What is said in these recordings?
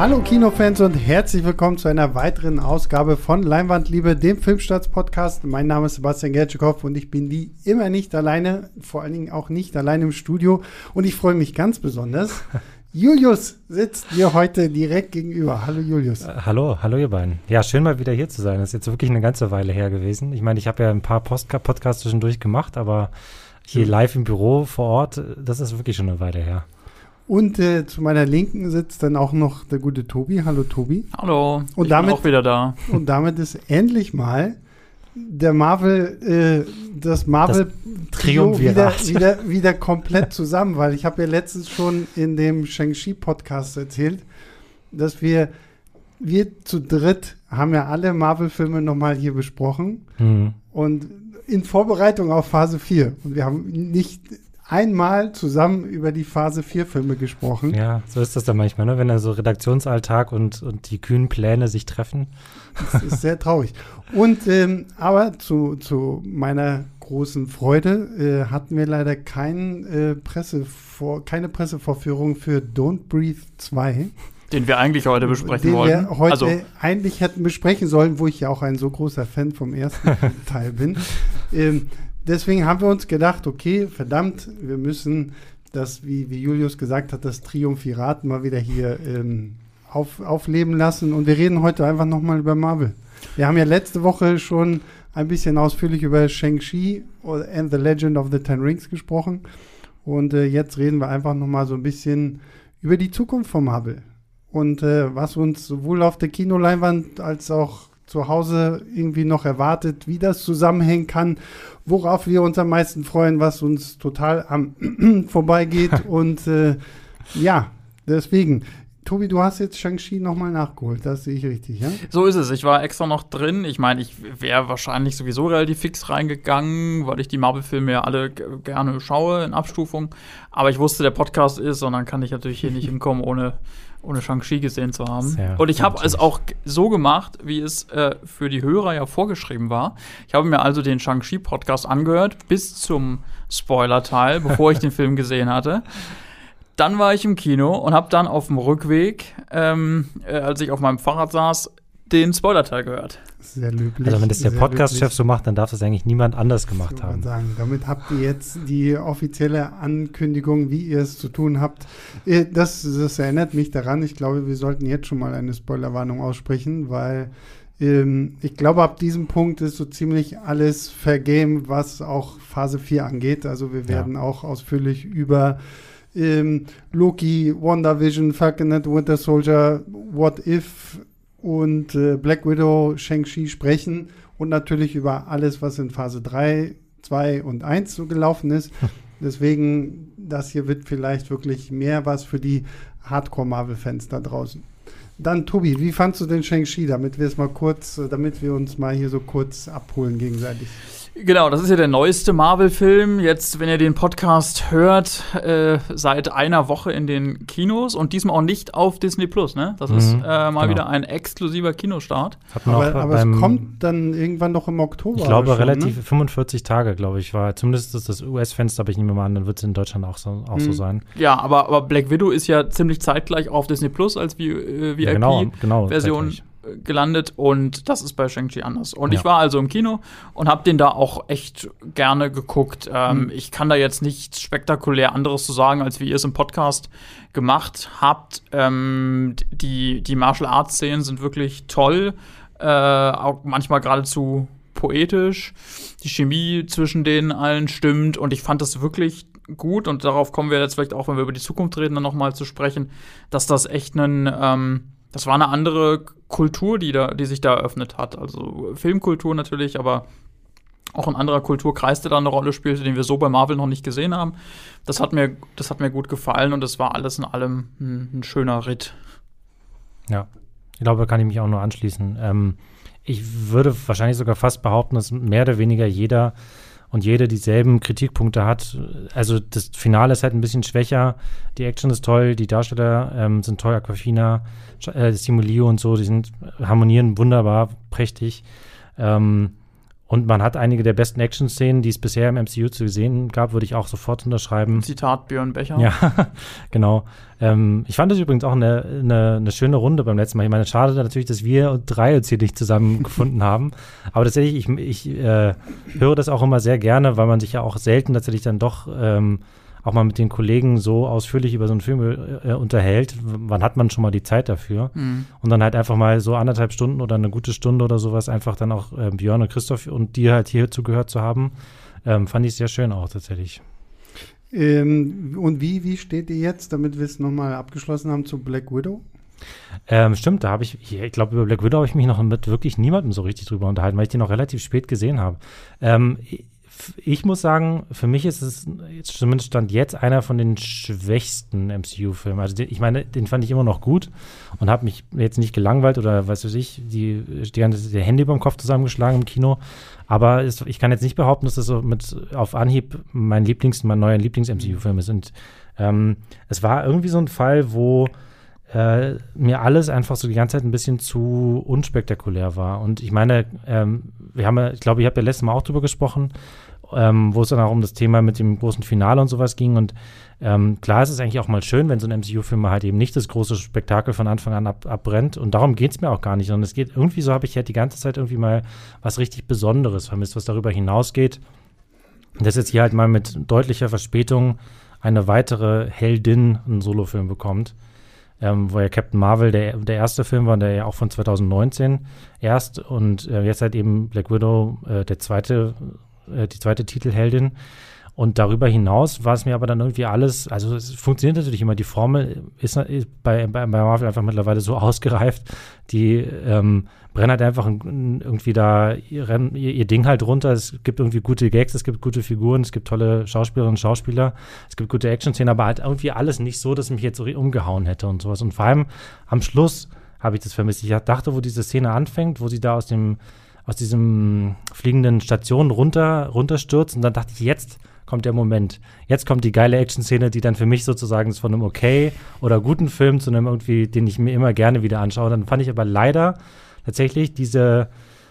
Hallo Kinofans und herzlich willkommen zu einer weiteren Ausgabe von Leinwandliebe, dem Filmstarts-Podcast. Mein Name ist Sebastian Gertschikow und ich bin wie immer nicht alleine, vor allen Dingen auch nicht alleine im Studio. Und ich freue mich ganz besonders. Julius sitzt mir heute direkt gegenüber. Hallo Julius. Äh, hallo, hallo ihr beiden. Ja, schön mal wieder hier zu sein. Das ist jetzt wirklich eine ganze Weile her gewesen. Ich meine, ich habe ja ein paar Post Podcasts zwischendurch gemacht, aber hier live im Büro vor Ort, das ist wirklich schon eine Weile her. Und äh, zu meiner Linken sitzt dann auch noch der gute Tobi. Hallo Tobi. Hallo. Und ich damit, bin auch wieder da. Und damit ist endlich mal der Marvel, äh, das Marvel-Trio wieder, wieder, wieder komplett zusammen, weil ich habe ja letztens schon in dem Shang-Chi-Podcast erzählt, dass wir, wir zu dritt haben ja alle Marvel-Filme nochmal hier besprochen mhm. und in Vorbereitung auf Phase 4. Und wir haben nicht einmal zusammen über die Phase 4 Filme gesprochen. Ja, so ist das dann manchmal, ne? wenn dann so Redaktionsalltag und, und die kühnen Pläne sich treffen. Das ist sehr traurig. Und ähm, aber zu, zu meiner großen Freude äh, hatten wir leider kein, äh, Pressevor keine Pressevorführung für Don't Breathe 2. Den wir eigentlich heute besprechen den wollten. Den wir heute also. eigentlich hätten besprechen sollen, wo ich ja auch ein so großer Fan vom ersten Teil bin. Ähm, deswegen haben wir uns gedacht, okay, verdammt, wir müssen das, wie, wie Julius gesagt hat, das Triumphirat mal wieder hier ähm, auf, aufleben lassen. Und wir reden heute einfach nochmal über Marvel. Wir haben ja letzte Woche schon ein bisschen ausführlich über Shang-Chi and the Legend of the Ten Rings gesprochen. Und äh, jetzt reden wir einfach nochmal so ein bisschen über die Zukunft von Marvel. Und äh, was uns sowohl auf der Kinoleinwand als auch zu Hause irgendwie noch erwartet, wie das zusammenhängen kann, worauf wir uns am meisten freuen, was uns total am vorbeigeht. Und äh, ja, deswegen, Tobi, du hast jetzt Shang-Chi nochmal nachgeholt, das sehe ich richtig, ja? So ist es. Ich war extra noch drin. Ich meine, ich wäre wahrscheinlich sowieso relativ fix reingegangen, weil ich die Marvel-Filme ja alle gerne schaue in Abstufung. Aber ich wusste, der Podcast ist und dann kann ich natürlich hier nicht hinkommen, ohne, ohne Shang-Chi gesehen zu haben. Sehr und ich habe es auch so gemacht, wie es äh, für die Hörer ja vorgeschrieben war. Ich habe mir also den Shang-Chi-Podcast angehört bis zum Spoiler-Teil, bevor ich den Film gesehen hatte. Dann war ich im Kino und habe dann auf dem Rückweg, ähm, äh, als ich auf meinem Fahrrad saß, den Spoiler-Teil gehört. Sehr löblich. Also wenn das der Podcast-Chef so macht, dann darf das eigentlich niemand anders gemacht ich haben. Sagen. Damit habt ihr jetzt die offizielle Ankündigung, wie ihr es zu tun habt. Äh, das, das erinnert mich daran. Ich glaube, wir sollten jetzt schon mal eine Spoilerwarnung aussprechen, weil ähm, ich glaube, ab diesem Punkt ist so ziemlich alles vergame, was auch Phase 4 angeht. Also wir werden ja. auch ausführlich über ähm, Loki, WandaVision, Falcon and Winter Soldier, What If und äh, Black Widow, Shang-Chi sprechen und natürlich über alles, was in Phase 3, 2 und 1 so gelaufen ist. Deswegen, das hier wird vielleicht wirklich mehr was für die Hardcore-Marvel-Fans da draußen. Dann, Tobi, wie fandst du den Shang-Chi, damit wir es mal kurz, damit wir uns mal hier so kurz abholen gegenseitig? Genau, das ist ja der neueste Marvel-Film. Jetzt, wenn ihr den Podcast hört, äh, seit einer Woche in den Kinos und diesmal auch nicht auf Disney Plus, ne? Das mhm, ist äh, mal genau. wieder ein exklusiver Kinostart. aber, aber es kommt dann irgendwann noch im Oktober. Ich glaube, schon, relativ ne? 45 Tage, glaube ich, war. Zumindest ist das US-Fenster, aber ich nehme mal an, dann wird es in Deutschland auch so, auch mhm. so sein. Ja, aber, aber Black Widow ist ja ziemlich zeitgleich auf Disney Plus als VIP-Version. Äh, ja, genau, genau, gelandet und das ist bei Shang-Chi anders. Und ja. ich war also im Kino und habe den da auch echt gerne geguckt. Ähm, mhm. Ich kann da jetzt nichts spektakulär anderes zu sagen, als wie ihr es im Podcast gemacht habt. Ähm, die, die Martial Arts Szenen sind wirklich toll, äh, auch manchmal geradezu poetisch. Die Chemie zwischen denen allen stimmt und ich fand das wirklich gut und darauf kommen wir jetzt vielleicht auch, wenn wir über die Zukunft reden, dann nochmal zu sprechen, dass das echt ein ähm, das war eine andere Kultur, die, da, die sich da eröffnet hat. Also Filmkultur natürlich, aber auch ein anderer Kulturkreis, der da eine Rolle spielte, den wir so bei Marvel noch nicht gesehen haben. Das hat mir, das hat mir gut gefallen und es war alles in allem ein, ein, schöner Ritt. Ja, ich glaube, da kann ich mich auch nur anschließen. Ähm, ich würde wahrscheinlich sogar fast behaupten, dass mehr oder weniger jeder und jede dieselben Kritikpunkte hat. Also das Finale ist halt ein bisschen schwächer. Die Action ist toll, die Darsteller ähm, sind toll, Aquafina, äh, Simulio und so, die sind harmonieren wunderbar, prächtig. Ähm, und man hat einige der besten Action-Szenen, die es bisher im MCU zu sehen gab, würde ich auch sofort unterschreiben. Zitat Björn Becher. Ja, genau. Ähm, ich fand es übrigens auch eine, eine, eine, schöne Runde beim letzten Mal. Ich meine, schade natürlich, dass wir drei uns hier nicht zusammengefunden haben. Aber tatsächlich, ich, ich äh, höre das auch immer sehr gerne, weil man sich ja auch selten tatsächlich dann doch ähm, auch mal mit den Kollegen so ausführlich über so einen Film äh, unterhält, wann hat man schon mal die Zeit dafür? Mhm. Und dann halt einfach mal so anderthalb Stunden oder eine gute Stunde oder sowas einfach dann auch äh, Björn und Christoph und dir halt hier zugehört zu haben, ähm, fand ich sehr schön auch tatsächlich. Ähm, und wie, wie steht ihr jetzt, damit wir es nochmal abgeschlossen haben, zu Black Widow? Ähm, stimmt, da habe ich, ich glaube, über Black Widow habe ich mich noch mit wirklich niemandem so richtig drüber unterhalten, weil ich den noch relativ spät gesehen habe. Ähm, ich muss sagen, für mich ist es jetzt zumindest stand jetzt einer von den schwächsten MCU-Filmen. Also den, ich meine, den fand ich immer noch gut und habe mich jetzt nicht gelangweilt oder was weiß ich, die, die ganze die Hände über dem Kopf zusammengeschlagen im Kino. Aber es, ich kann jetzt nicht behaupten, dass das so mit auf Anhieb mein Lieblings, mein neuer Lieblings-MCU-Film ist. Und ähm, es war irgendwie so ein Fall, wo äh, mir alles einfach so die ganze Zeit ein bisschen zu unspektakulär war. Und ich meine, ähm, wir haben ich glaube, ich habe ja letztes Mal auch drüber gesprochen, ähm, wo es dann auch um das Thema mit dem großen Finale und sowas ging. Und ähm, klar ist es eigentlich auch mal schön, wenn so ein MCU-Film halt eben nicht das große Spektakel von Anfang an ab, abbrennt. Und darum geht es mir auch gar nicht. Sondern es geht irgendwie so, habe ich ja die ganze Zeit irgendwie mal was richtig Besonderes vermisst, was darüber hinausgeht. Dass jetzt hier halt mal mit deutlicher Verspätung eine weitere Heldin einen Solofilm bekommt. Ähm, wo ja Captain Marvel der, der erste Film war, der ja auch von 2019 erst und äh, jetzt halt eben Black Widow äh, der zweite äh, die zweite Titelheldin. Und darüber hinaus war es mir aber dann irgendwie alles, also es funktioniert natürlich immer, die Formel ist, ist bei, bei, bei, Marvel einfach mittlerweile so ausgereift, die ähm, brennen halt einfach irgendwie da ihr, ihr, Ding halt runter. Es gibt irgendwie gute Gags, es gibt gute Figuren, es gibt tolle Schauspielerinnen und Schauspieler, es gibt gute Action-Szenen, aber halt irgendwie alles nicht so, dass mich jetzt umgehauen hätte und sowas. Und vor allem am Schluss habe ich das vermisst. Ich dachte, wo diese Szene anfängt, wo sie da aus dem aus diesem fliegenden Station runter, runterstürzt. Und dann dachte ich, jetzt kommt der Moment. Jetzt kommt die geile Action-Szene, die dann für mich sozusagen von einem okay oder guten Film zu einem irgendwie, den ich mir immer gerne wieder anschaue. Dann fand ich aber leider tatsächlich diese,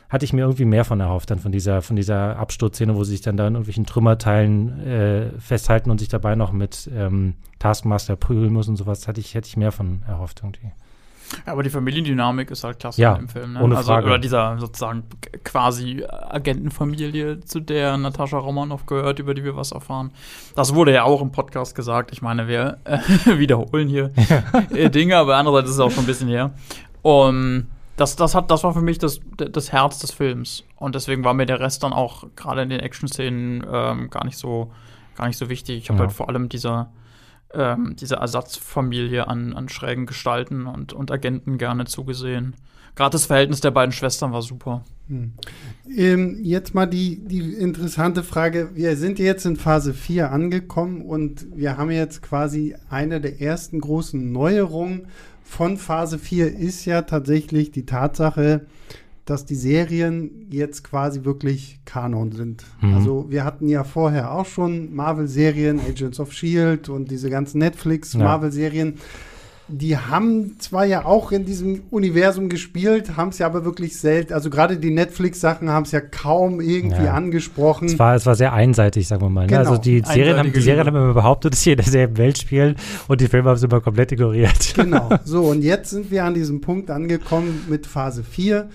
hatte ich mir irgendwie mehr von erhofft, dann von dieser, von dieser Absturzszene, wo sie sich dann da in irgendwelchen Trümmerteilen äh, festhalten und sich dabei noch mit ähm, Taskmaster prügeln muss und sowas, hatte ich, hätte ich mehr von erhofft irgendwie. Ja, aber die Familiendynamik ist halt klasse ja, im Film. Ne? Ohne also, Frage. Oder dieser sozusagen quasi Agentenfamilie, zu der Natascha Romanoff gehört, über die wir was erfahren. Das wurde ja auch im Podcast gesagt. Ich meine, wir äh, wiederholen hier äh, Dinge, aber andererseits ist es auch schon ein bisschen her. Und das, das, hat, das war für mich das, das Herz des Films. Und deswegen war mir der Rest dann auch gerade in den Action-Szenen ähm, gar nicht so gar nicht so wichtig. Ich habe ja. halt vor allem dieser ähm, diese Ersatzfamilie an, an schrägen Gestalten und, und Agenten gerne zugesehen. Gerade das Verhältnis der beiden Schwestern war super. Hm. Ähm, jetzt mal die, die interessante Frage. Wir sind jetzt in Phase 4 angekommen und wir haben jetzt quasi eine der ersten großen Neuerungen von Phase 4 ist ja tatsächlich die Tatsache, dass die Serien jetzt quasi wirklich Kanon sind. Mhm. Also wir hatten ja vorher auch schon Marvel-Serien, Agents of Shield und diese ganzen Netflix-Marvel-Serien. Ja. Die haben zwar ja auch in diesem Universum gespielt, haben es ja aber wirklich selten, also gerade die Netflix-Sachen haben es ja kaum irgendwie ja. angesprochen. Es war, es war sehr einseitig, sagen wir mal. Ne? Genau. Also die Serien, haben, die Serien haben immer behauptet, dass sie in derselben Welt spielen und die Filme haben sie immer komplett ignoriert. Genau, so und jetzt sind wir an diesem Punkt angekommen mit Phase 4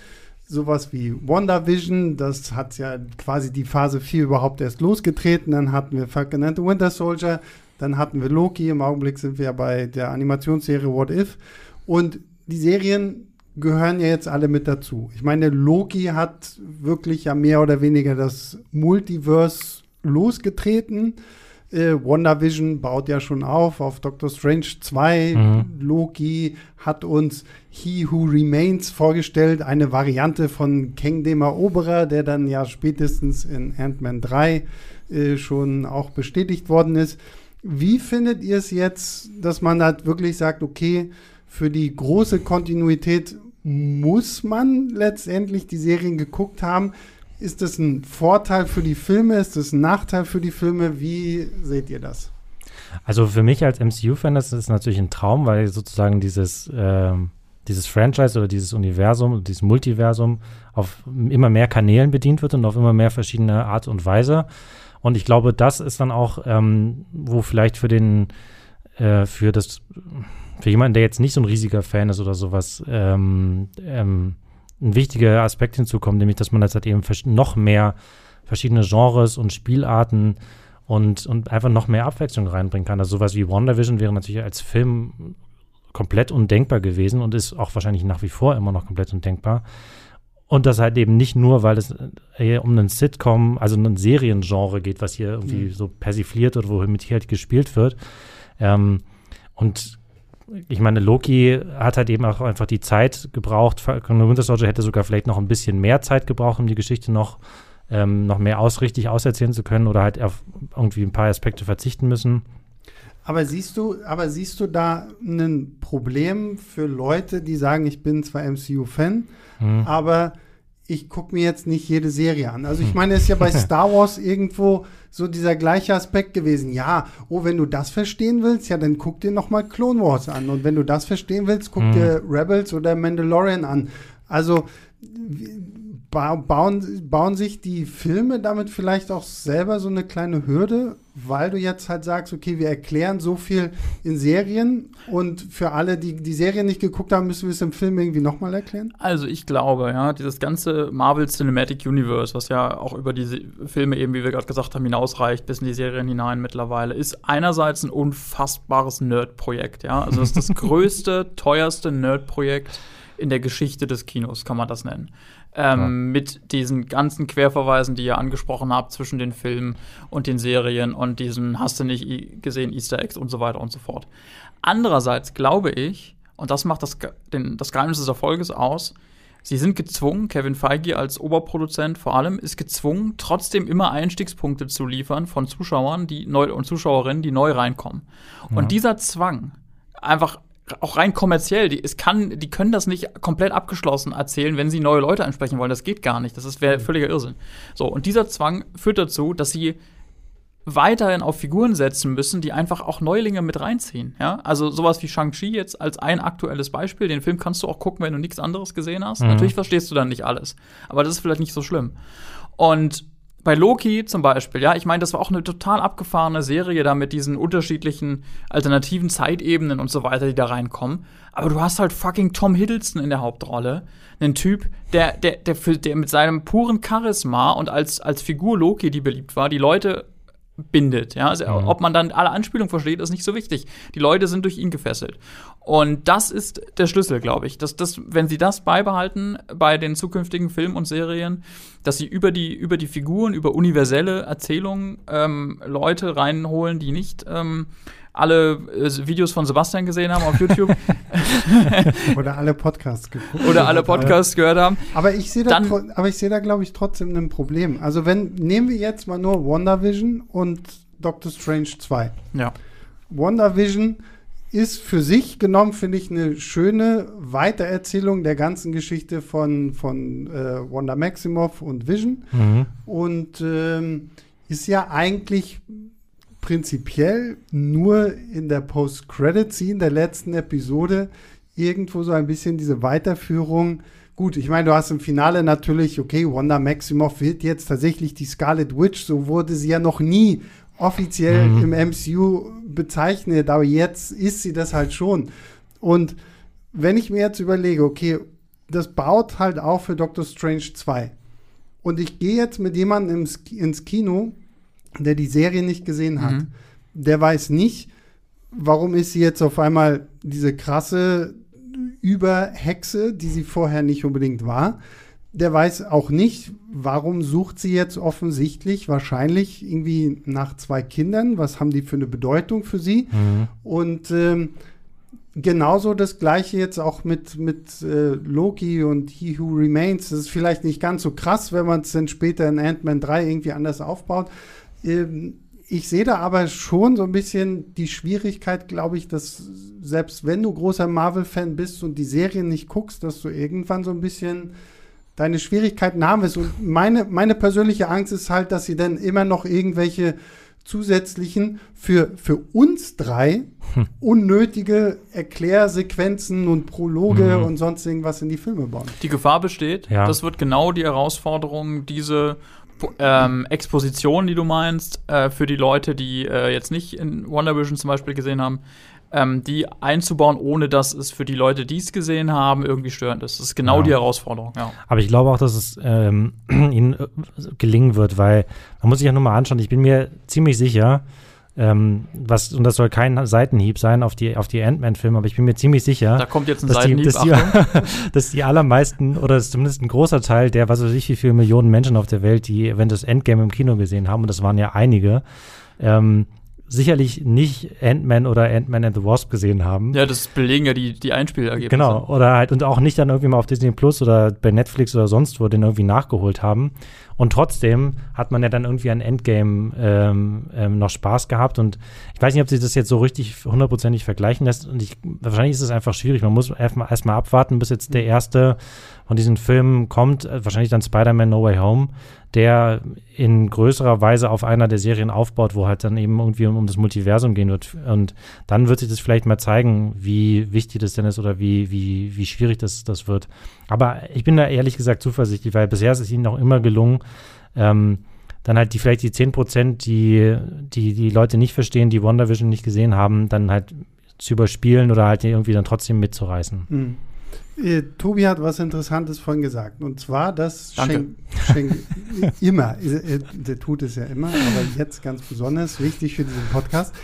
sowas wie WandaVision, das hat ja quasi die Phase 4 überhaupt erst losgetreten. Dann hatten wir Falcon and the Winter Soldier, dann hatten wir Loki, im Augenblick sind wir bei der Animationsserie What If. Und die Serien gehören ja jetzt alle mit dazu. Ich meine, Loki hat wirklich ja mehr oder weniger das Multiverse losgetreten. Äh, WandaVision baut ja schon auf auf Doctor Strange 2. Mhm. Loki hat uns He Who Remains vorgestellt, eine Variante von Kang dem Eroberer, der dann ja spätestens in Ant-Man 3 äh, schon auch bestätigt worden ist. Wie findet ihr es jetzt, dass man halt wirklich sagt, okay, für die große Kontinuität muss man letztendlich die Serien geguckt haben? Ist das ein Vorteil für die Filme? Ist das ein Nachteil für die Filme? Wie seht ihr das? Also für mich als MCU-Fan ist es natürlich ein Traum, weil sozusagen dieses, äh, dieses Franchise oder dieses Universum, dieses Multiversum auf immer mehr Kanälen bedient wird und auf immer mehr verschiedene Art und Weise. Und ich glaube, das ist dann auch, ähm, wo vielleicht für den, äh, für das, für jemanden, der jetzt nicht so ein riesiger Fan ist oder sowas, ähm, ähm, ein wichtiger Aspekt hinzukommt, nämlich, dass man jetzt halt eben noch mehr verschiedene Genres und Spielarten und, und einfach noch mehr Abwechslung reinbringen kann. Also sowas wie WandaVision wäre natürlich als Film komplett undenkbar gewesen und ist auch wahrscheinlich nach wie vor immer noch komplett undenkbar. Und das halt eben nicht nur, weil es eher um einen Sitcom, also ein Seriengenre geht, was hier irgendwie mhm. so persifliert wird, womit hier halt gespielt wird. Ähm, und ich meine, Loki hat halt eben auch einfach die Zeit gebraucht. Winter Soldier hätte sogar vielleicht noch ein bisschen mehr Zeit gebraucht, um die Geschichte noch, ähm, noch mehr ausrichtig auserzählen zu können oder halt auf irgendwie ein paar Aspekte verzichten müssen. Aber siehst du, aber siehst du da ein Problem für Leute, die sagen, ich bin zwar MCU-Fan, mhm. aber ich gucke mir jetzt nicht jede Serie an. Also ich hm. meine, es ist ja bei Star Wars irgendwo so dieser gleiche Aspekt gewesen. Ja, oh, wenn du das verstehen willst, ja, dann guck dir noch mal Clone Wars an. Und wenn du das verstehen willst, guck mhm. dir Rebels oder Mandalorian an. Also bauen, bauen sich die Filme damit vielleicht auch selber so eine kleine Hürde, weil du jetzt halt sagst, okay, wir erklären so viel in Serien und für alle, die die Serien nicht geguckt haben, müssen wir es im Film irgendwie nochmal erklären? Also ich glaube, ja, dieses ganze Marvel Cinematic Universe, was ja auch über diese Filme eben, wie wir gerade gesagt haben, hinausreicht, bis in die Serien hinein mittlerweile, ist einerseits ein unfassbares Nerd-Projekt, ja. Also es ist das größte, teuerste Nerd-Projekt in der Geschichte des Kinos, kann man das nennen. Ähm, ja. Mit diesen ganzen Querverweisen, die ihr angesprochen habt, zwischen den Filmen und den Serien und diesen hast du nicht gesehen, Easter Eggs und so weiter und so fort. Andererseits glaube ich, und das macht das, den, das Geheimnis des Erfolges aus, sie sind gezwungen, Kevin Feige als Oberproduzent vor allem, ist gezwungen, trotzdem immer Einstiegspunkte zu liefern von Zuschauern die neu, und Zuschauerinnen, die neu reinkommen. Ja. Und dieser Zwang, einfach auch rein kommerziell, die, es kann, die können das nicht komplett abgeschlossen erzählen, wenn sie neue Leute ansprechen wollen. Das geht gar nicht. Das wäre mhm. völliger Irrsinn. So, und dieser Zwang führt dazu, dass sie weiterhin auf Figuren setzen müssen, die einfach auch Neulinge mit reinziehen. Ja? Also sowas wie Shang-Chi jetzt als ein aktuelles Beispiel. Den Film kannst du auch gucken, wenn du nichts anderes gesehen hast. Mhm. Natürlich verstehst du dann nicht alles. Aber das ist vielleicht nicht so schlimm. Und bei Loki zum Beispiel, ja, ich meine, das war auch eine total abgefahrene Serie da mit diesen unterschiedlichen alternativen Zeitebenen und so weiter, die da reinkommen. Aber du hast halt fucking Tom Hiddleston in der Hauptrolle. Einen Typ, der, der, der, für, der mit seinem puren Charisma und als, als Figur Loki, die beliebt war, die Leute bindet. Ja? Also, mhm. Ob man dann alle Anspielungen versteht, ist nicht so wichtig. Die Leute sind durch ihn gefesselt. Und das ist der Schlüssel, glaube ich. Dass das, wenn sie das beibehalten bei den zukünftigen Filmen und Serien, dass sie über die, über die Figuren, über universelle Erzählungen ähm, Leute reinholen, die nicht ähm, alle äh, Videos von Sebastian gesehen haben auf YouTube. Oder alle Podcasts geguckt. Oder alle Podcasts gehört haben. Aber ich sehe da, aber ich sehe da, glaube ich, trotzdem ein Problem. Also wenn, nehmen wir jetzt mal nur WandaVision und Doctor Strange 2. Ja. WandaVision ist für sich genommen, finde ich, eine schöne Weitererzählung der ganzen Geschichte von, von äh, Wanda Maximoff und Vision. Mhm. Und ähm, ist ja eigentlich prinzipiell nur in der Post-Credit-Scene der letzten Episode irgendwo so ein bisschen diese Weiterführung. Gut, ich meine, du hast im Finale natürlich, okay, Wanda Maximoff wird jetzt tatsächlich die Scarlet Witch, so wurde sie ja noch nie offiziell mhm. im MCU bezeichnet, aber jetzt ist sie das halt schon. Und wenn ich mir jetzt überlege, okay, das baut halt auch für Doctor Strange 2. Und ich gehe jetzt mit jemandem ins Kino, der die Serie nicht gesehen hat, mhm. der weiß nicht, warum ist sie jetzt auf einmal diese krasse Überhexe, die sie vorher nicht unbedingt war. Der weiß auch nicht, warum sucht sie jetzt offensichtlich wahrscheinlich irgendwie nach zwei Kindern. Was haben die für eine Bedeutung für sie? Mhm. Und ähm, genauso das gleiche jetzt auch mit, mit äh, Loki und He Who Remains. Das ist vielleicht nicht ganz so krass, wenn man es dann später in Ant-Man 3 irgendwie anders aufbaut. Ähm, ich sehe da aber schon so ein bisschen die Schwierigkeit, glaube ich, dass selbst wenn du großer Marvel-Fan bist und die Serien nicht guckst, dass du irgendwann so ein bisschen deine Schwierigkeiten haben wirst. Und meine, meine persönliche Angst ist halt, dass sie dann immer noch irgendwelche zusätzlichen für, für uns drei hm. unnötige Erklärsequenzen und Prologe mhm. und sonst irgendwas in die Filme bauen. Die Gefahr besteht, ja. das wird genau die Herausforderung, diese ähm, Exposition, die du meinst, äh, für die Leute, die äh, jetzt nicht in Wonder Vision zum Beispiel gesehen haben, ähm, die einzubauen, ohne dass es für die Leute, die es gesehen haben, irgendwie störend ist. Das ist genau ja. die Herausforderung. Ja. Aber ich glaube auch, dass es ähm, ihnen äh, gelingen wird, weil man muss sich ja nur mal anschauen. Ich bin mir ziemlich sicher, ähm, was, und das soll kein Seitenhieb sein auf die, auf die Ant-Man-Filme, aber ich bin mir ziemlich sicher, da kommt jetzt ein dass, die, dass, die, dass die allermeisten oder zumindest ein großer Teil der, was weiß ich, wie viele Millionen Menschen auf der Welt, die Avengers Endgame im Kino gesehen haben, und das waren ja einige, ähm, sicherlich nicht Ant-Man oder Ant-Man and the Wasp gesehen haben. Ja, das belegen ja die, die Einspielergebnisse. Genau, oder halt, und auch nicht dann irgendwie mal auf Disney Plus oder bei Netflix oder sonst wo den irgendwie nachgeholt haben. Und trotzdem hat man ja dann irgendwie an Endgame ähm, ähm, noch Spaß gehabt. Und ich weiß nicht, ob sich das jetzt so richtig hundertprozentig vergleichen lässt. Und ich, wahrscheinlich ist es einfach schwierig. Man muss erstmal erst abwarten, bis jetzt der erste von diesen Filmen kommt. Wahrscheinlich dann Spider-Man No Way Home der in größerer Weise auf einer der Serien aufbaut, wo halt dann eben irgendwie um, um, das Multiversum gehen wird. Und dann wird sich das vielleicht mal zeigen, wie wichtig das denn ist oder wie, wie, wie schwierig das, das wird. Aber ich bin da ehrlich gesagt zuversichtlich, weil bisher ist es ihnen auch immer gelungen, ähm, dann halt die vielleicht die 10 Prozent, die, die die Leute nicht verstehen, die WandaVision nicht gesehen haben, dann halt zu überspielen oder halt irgendwie dann trotzdem mitzureißen. Mhm. Äh, Tobi hat was Interessantes vorhin gesagt. Und zwar, dass Shang, Shang immer, äh, der tut es ja immer, aber jetzt ganz besonders wichtig für diesen Podcast.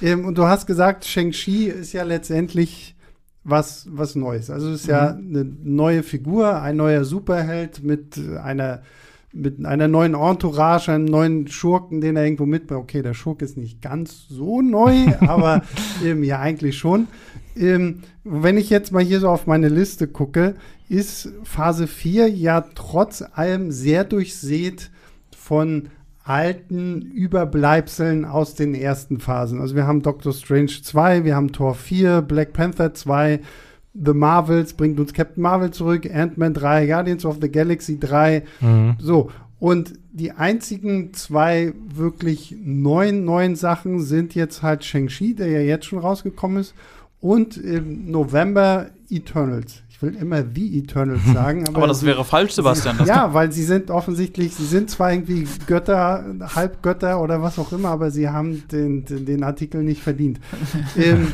Ähm, und du hast gesagt, Shang-Chi ist ja letztendlich was, was Neues. Also es ist mhm. ja eine neue Figur, ein neuer Superheld mit einer mit einer neuen Entourage, einem neuen Schurken, den er irgendwo mitbringt. Okay, der Schurk ist nicht ganz so neu, aber ähm, ja, eigentlich schon. Ähm, wenn ich jetzt mal hier so auf meine Liste gucke, ist Phase 4 ja trotz allem sehr durchsät von alten Überbleibseln aus den ersten Phasen. Also wir haben Doctor Strange 2, wir haben Thor 4, Black Panther 2, The Marvels bringt uns Captain Marvel zurück, Ant-Man 3, Guardians of the Galaxy 3. Mhm. So. Und die einzigen zwei wirklich neuen, neuen Sachen sind jetzt halt Shang-Chi, der ja jetzt schon rausgekommen ist, und im November Eternals. Ich will immer The Eternals sagen. Aber, aber das sie, wäre falsch, Sebastian. Sie, ja, weil sie sind offensichtlich, sie sind zwar irgendwie Götter, Halbgötter oder was auch immer, aber sie haben den, den, den Artikel nicht verdient. ähm,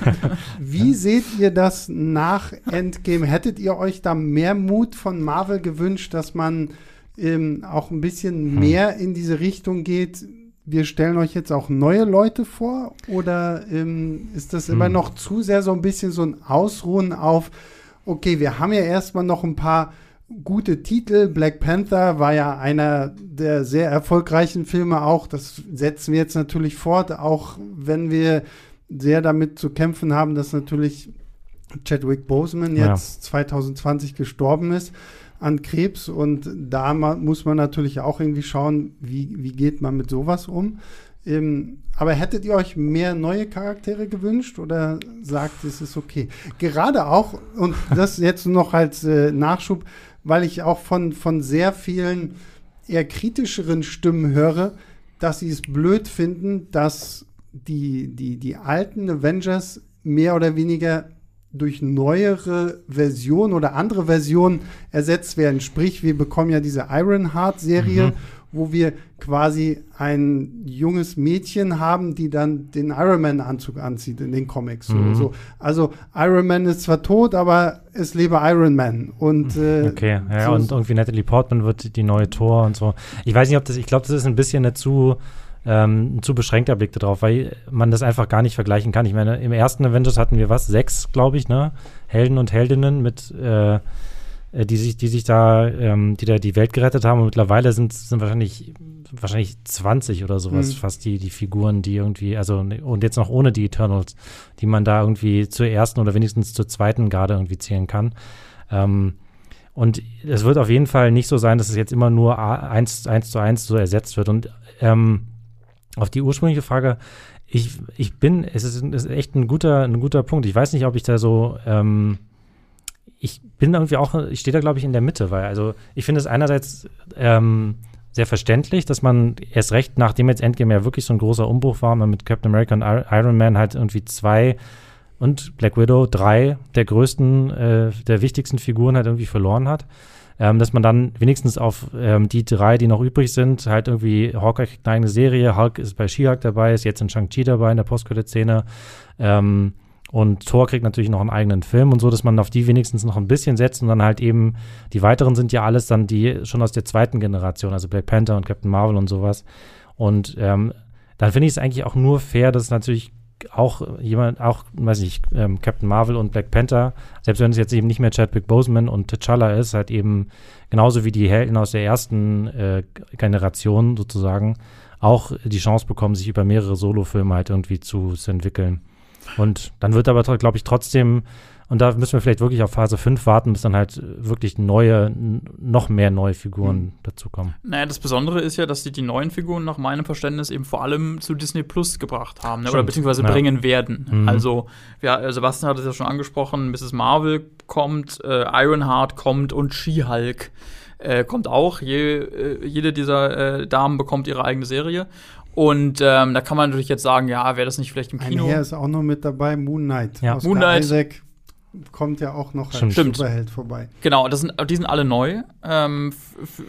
wie seht ihr das nach Endgame? Hättet ihr euch da mehr Mut von Marvel gewünscht, dass man ähm, auch ein bisschen hm. mehr in diese Richtung geht? wir stellen euch jetzt auch neue Leute vor oder ähm, ist das hm. immer noch zu sehr so ein bisschen so ein Ausruhen auf, okay, wir haben ja erstmal noch ein paar gute Titel. Black Panther war ja einer der sehr erfolgreichen Filme auch. Das setzen wir jetzt natürlich fort, auch wenn wir sehr damit zu kämpfen haben, dass natürlich Chadwick Boseman jetzt ja. 2020 gestorben ist an Krebs und da muss man natürlich auch irgendwie schauen, wie, wie geht man mit sowas um. Ähm, aber hättet ihr euch mehr neue Charaktere gewünscht oder sagt, es ist okay? Gerade auch, und das jetzt noch als äh, Nachschub, weil ich auch von, von sehr vielen eher kritischeren Stimmen höre, dass sie es blöd finden, dass die, die, die alten Avengers mehr oder weniger durch neuere Versionen oder andere Versionen ersetzt werden. Sprich, wir bekommen ja diese Ironheart-Serie, mhm. Wo wir quasi ein junges Mädchen haben, die dann den Ironman-Anzug anzieht in den Comics. Mhm. So. Also Iron Man ist zwar tot, aber es lebe Iron Man. Und, äh, okay, ja, so und irgendwie Natalie Portman wird die neue Tor und so. Ich weiß nicht, ob das, ich glaube, das ist ein bisschen eine zu ähm, ein zu beschränkter Blick darauf, weil man das einfach gar nicht vergleichen kann. Ich meine, im ersten Avengers hatten wir was? Sechs, glaube ich, ne? Helden und Heldinnen mit äh, die sich, die sich da, ähm, die da die Welt gerettet haben. Und mittlerweile sind, sind wahrscheinlich, wahrscheinlich 20 oder sowas, mhm. fast die, die Figuren, die irgendwie, also, und jetzt noch ohne die Eternals, die man da irgendwie zur ersten oder wenigstens zur zweiten Garde irgendwie zählen kann. Ähm, und es wird auf jeden Fall nicht so sein, dass es jetzt immer nur eins, eins zu eins so ersetzt wird. Und ähm, auf die ursprüngliche Frage, ich, ich bin, es ist, es ist echt ein guter, ein guter Punkt. Ich weiß nicht, ob ich da so, ähm, ich bin irgendwie auch, ich stehe da, glaube ich, in der Mitte, weil, also ich finde es einerseits ähm, sehr verständlich, dass man erst recht, nachdem jetzt Endgame ja wirklich so ein großer Umbruch war, man mit Captain America und Iron Man halt irgendwie zwei und Black Widow drei der größten, äh, der wichtigsten Figuren halt irgendwie verloren hat. Ähm, dass man dann wenigstens auf ähm, die drei, die noch übrig sind, halt irgendwie, Hawkeye kriegt eine eigene Serie, Hulk ist bei She-Hulk dabei, ist jetzt in Shang-Chi dabei in der Postcredit-Szene. Ähm, und Thor kriegt natürlich noch einen eigenen Film und so, dass man auf die wenigstens noch ein bisschen setzt und dann halt eben, die weiteren sind ja alles dann die schon aus der zweiten Generation, also Black Panther und Captain Marvel und sowas. Und ähm, dann finde ich es eigentlich auch nur fair, dass natürlich auch jemand, auch, weiß ich, ähm, Captain Marvel und Black Panther, selbst wenn es jetzt eben nicht mehr Chadwick Boseman und T'Challa ist, halt eben genauso wie die Helden aus der ersten äh, Generation sozusagen, auch die Chance bekommen, sich über mehrere Solofilme halt irgendwie zu, zu entwickeln. Und dann wird aber, glaube ich, trotzdem, und da müssen wir vielleicht wirklich auf Phase 5 warten, bis dann halt wirklich neue, noch mehr neue Figuren mhm. dazukommen. Naja, das Besondere ist ja, dass sie die neuen Figuren nach meinem Verständnis eben vor allem zu Disney Plus gebracht haben, ne? oder beziehungsweise ja. bringen werden. Mhm. Also, ja, Sebastian hat es ja schon angesprochen, Mrs. Marvel kommt, äh, Ironheart kommt und She-Hulk. Äh, kommt auch. Je, äh, jede dieser äh, Damen bekommt ihre eigene Serie. Und ähm, da kann man natürlich jetzt sagen, ja, wäre das nicht vielleicht im Kino? Ein ist auch noch mit dabei, Moon Knight. Ja. Moon Knight. Isaac kommt ja auch noch als Stimmt. Superheld vorbei. Genau, das sind, die sind alle neu ähm,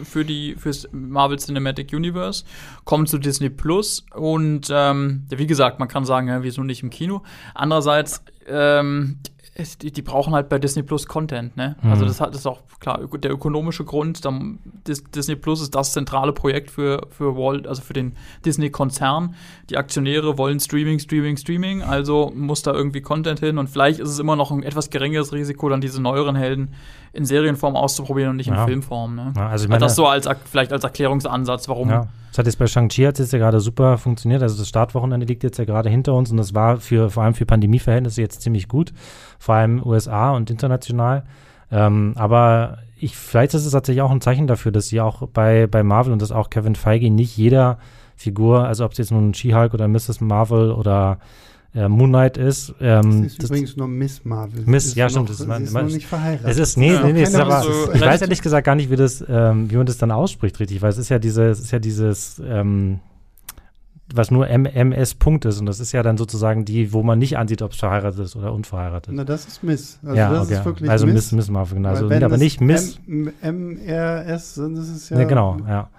für die fürs Marvel Cinematic Universe, kommen zu Disney Plus und ähm, wie gesagt, man kann sagen, ja, wieso nicht im Kino? Andererseits ähm, die, die, brauchen halt bei Disney Plus Content, ne? Also mhm. Also das, hat, das ist auch klar der ökonomische Grund. Dann, Disney Plus ist das zentrale Projekt für, für Walt, also für den Disney-Konzern. Die Aktionäre wollen Streaming, Streaming, Streaming, also muss da irgendwie Content hin und vielleicht ist es immer noch ein etwas geringeres Risiko, dann diese neueren Helden in Serienform auszuprobieren und nicht ja. in Filmform. Ne? Ja, also, also das so als vielleicht als Erklärungsansatz, warum. Ja. Das hat jetzt bei Shang-Chi hat jetzt ja gerade super funktioniert. Also das Startwochenende liegt jetzt ja gerade hinter uns und das war für vor allem für Pandemieverhältnisse jetzt ziemlich gut, vor allem USA und international. Ähm, aber ich, vielleicht ist es tatsächlich auch ein Zeichen dafür, dass sie auch bei, bei Marvel und dass auch Kevin Feige nicht jeder Figur, also ob es jetzt nun She-Hulk oder Mrs. Marvel oder äh, Moonlight ist. Ähm, das ist das übrigens nur Miss Marvel. Miss, ja, stimmt. Das ist, ist noch nicht verheiratet. Es ist, nee, ja, nee, nee, ist aber, so ich weiß ehrlich gesagt gar nicht, wie, das, ähm, wie man das dann ausspricht, richtig, weil es ist ja, diese, es ist ja dieses, ähm, was nur MS-Punkt ist. Und das ist ja dann sozusagen die, wo man nicht ansieht, ob es verheiratet ist oder unverheiratet. Na, das ist Miss. Also ja, das okay. ist wirklich Also Miss, Miss Marvel, genau. Also, aber nicht Miss. MRS, dann ist es ja. ja genau, ja.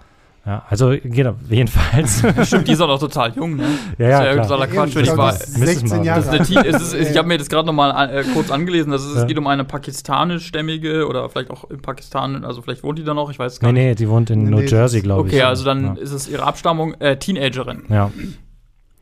Ja, also genau, jedenfalls. Stimmt, die ist auch noch total jung, ne? Ja, ja, das ist ja Quatsch, wenn ich war. 16 Jahre. Das ist ist, ich habe mir das gerade noch mal äh, kurz angelesen. Das ist, ja. Es geht um eine pakistanischstämmige oder vielleicht auch in Pakistan, also vielleicht wohnt die da noch, ich weiß es gar nee, nicht. Nee, nee, die wohnt in nee, New Jersey, glaube ich. Okay, also dann ja. ist es ihre Abstammung, äh, Teenagerin. Ja.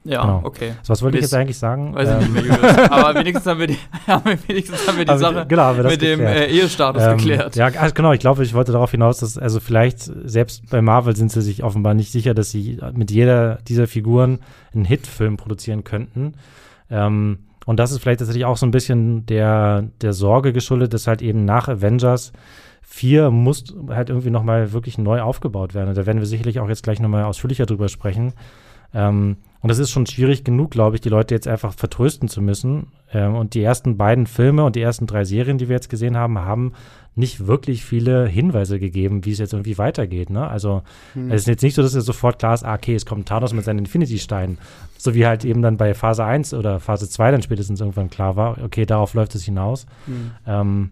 Ja, genau. okay. So, was wollte ich jetzt eigentlich sagen? Weiß ähm. ich nicht mehr. Aber wenigstens haben wir die, wenigstens haben wir die aber, Sache genau, wir mit dem äh, Ehestatus ähm, geklärt. Ja, also genau. Ich glaube, ich wollte darauf hinaus, dass, also vielleicht selbst bei Marvel sind sie sich offenbar nicht sicher, dass sie mit jeder dieser Figuren einen Hitfilm produzieren könnten. Ähm, und das ist vielleicht tatsächlich auch so ein bisschen der, der Sorge geschuldet, dass halt eben nach Avengers 4 muss halt irgendwie nochmal wirklich neu aufgebaut werden. Und da werden wir sicherlich auch jetzt gleich nochmal ausführlicher drüber sprechen. Ähm, und es ist schon schwierig genug, glaube ich, die Leute jetzt einfach vertrösten zu müssen. Ähm, und die ersten beiden Filme und die ersten drei Serien, die wir jetzt gesehen haben, haben nicht wirklich viele Hinweise gegeben, wie es jetzt irgendwie weitergeht. Ne? Also hm. es ist jetzt nicht so, dass es sofort klar ist, ah, okay, es kommt Thanos mit seinen Infinity-Steinen. So wie halt eben dann bei Phase 1 oder Phase 2 dann spätestens irgendwann klar war, okay, darauf läuft es hinaus. Hm. Ähm,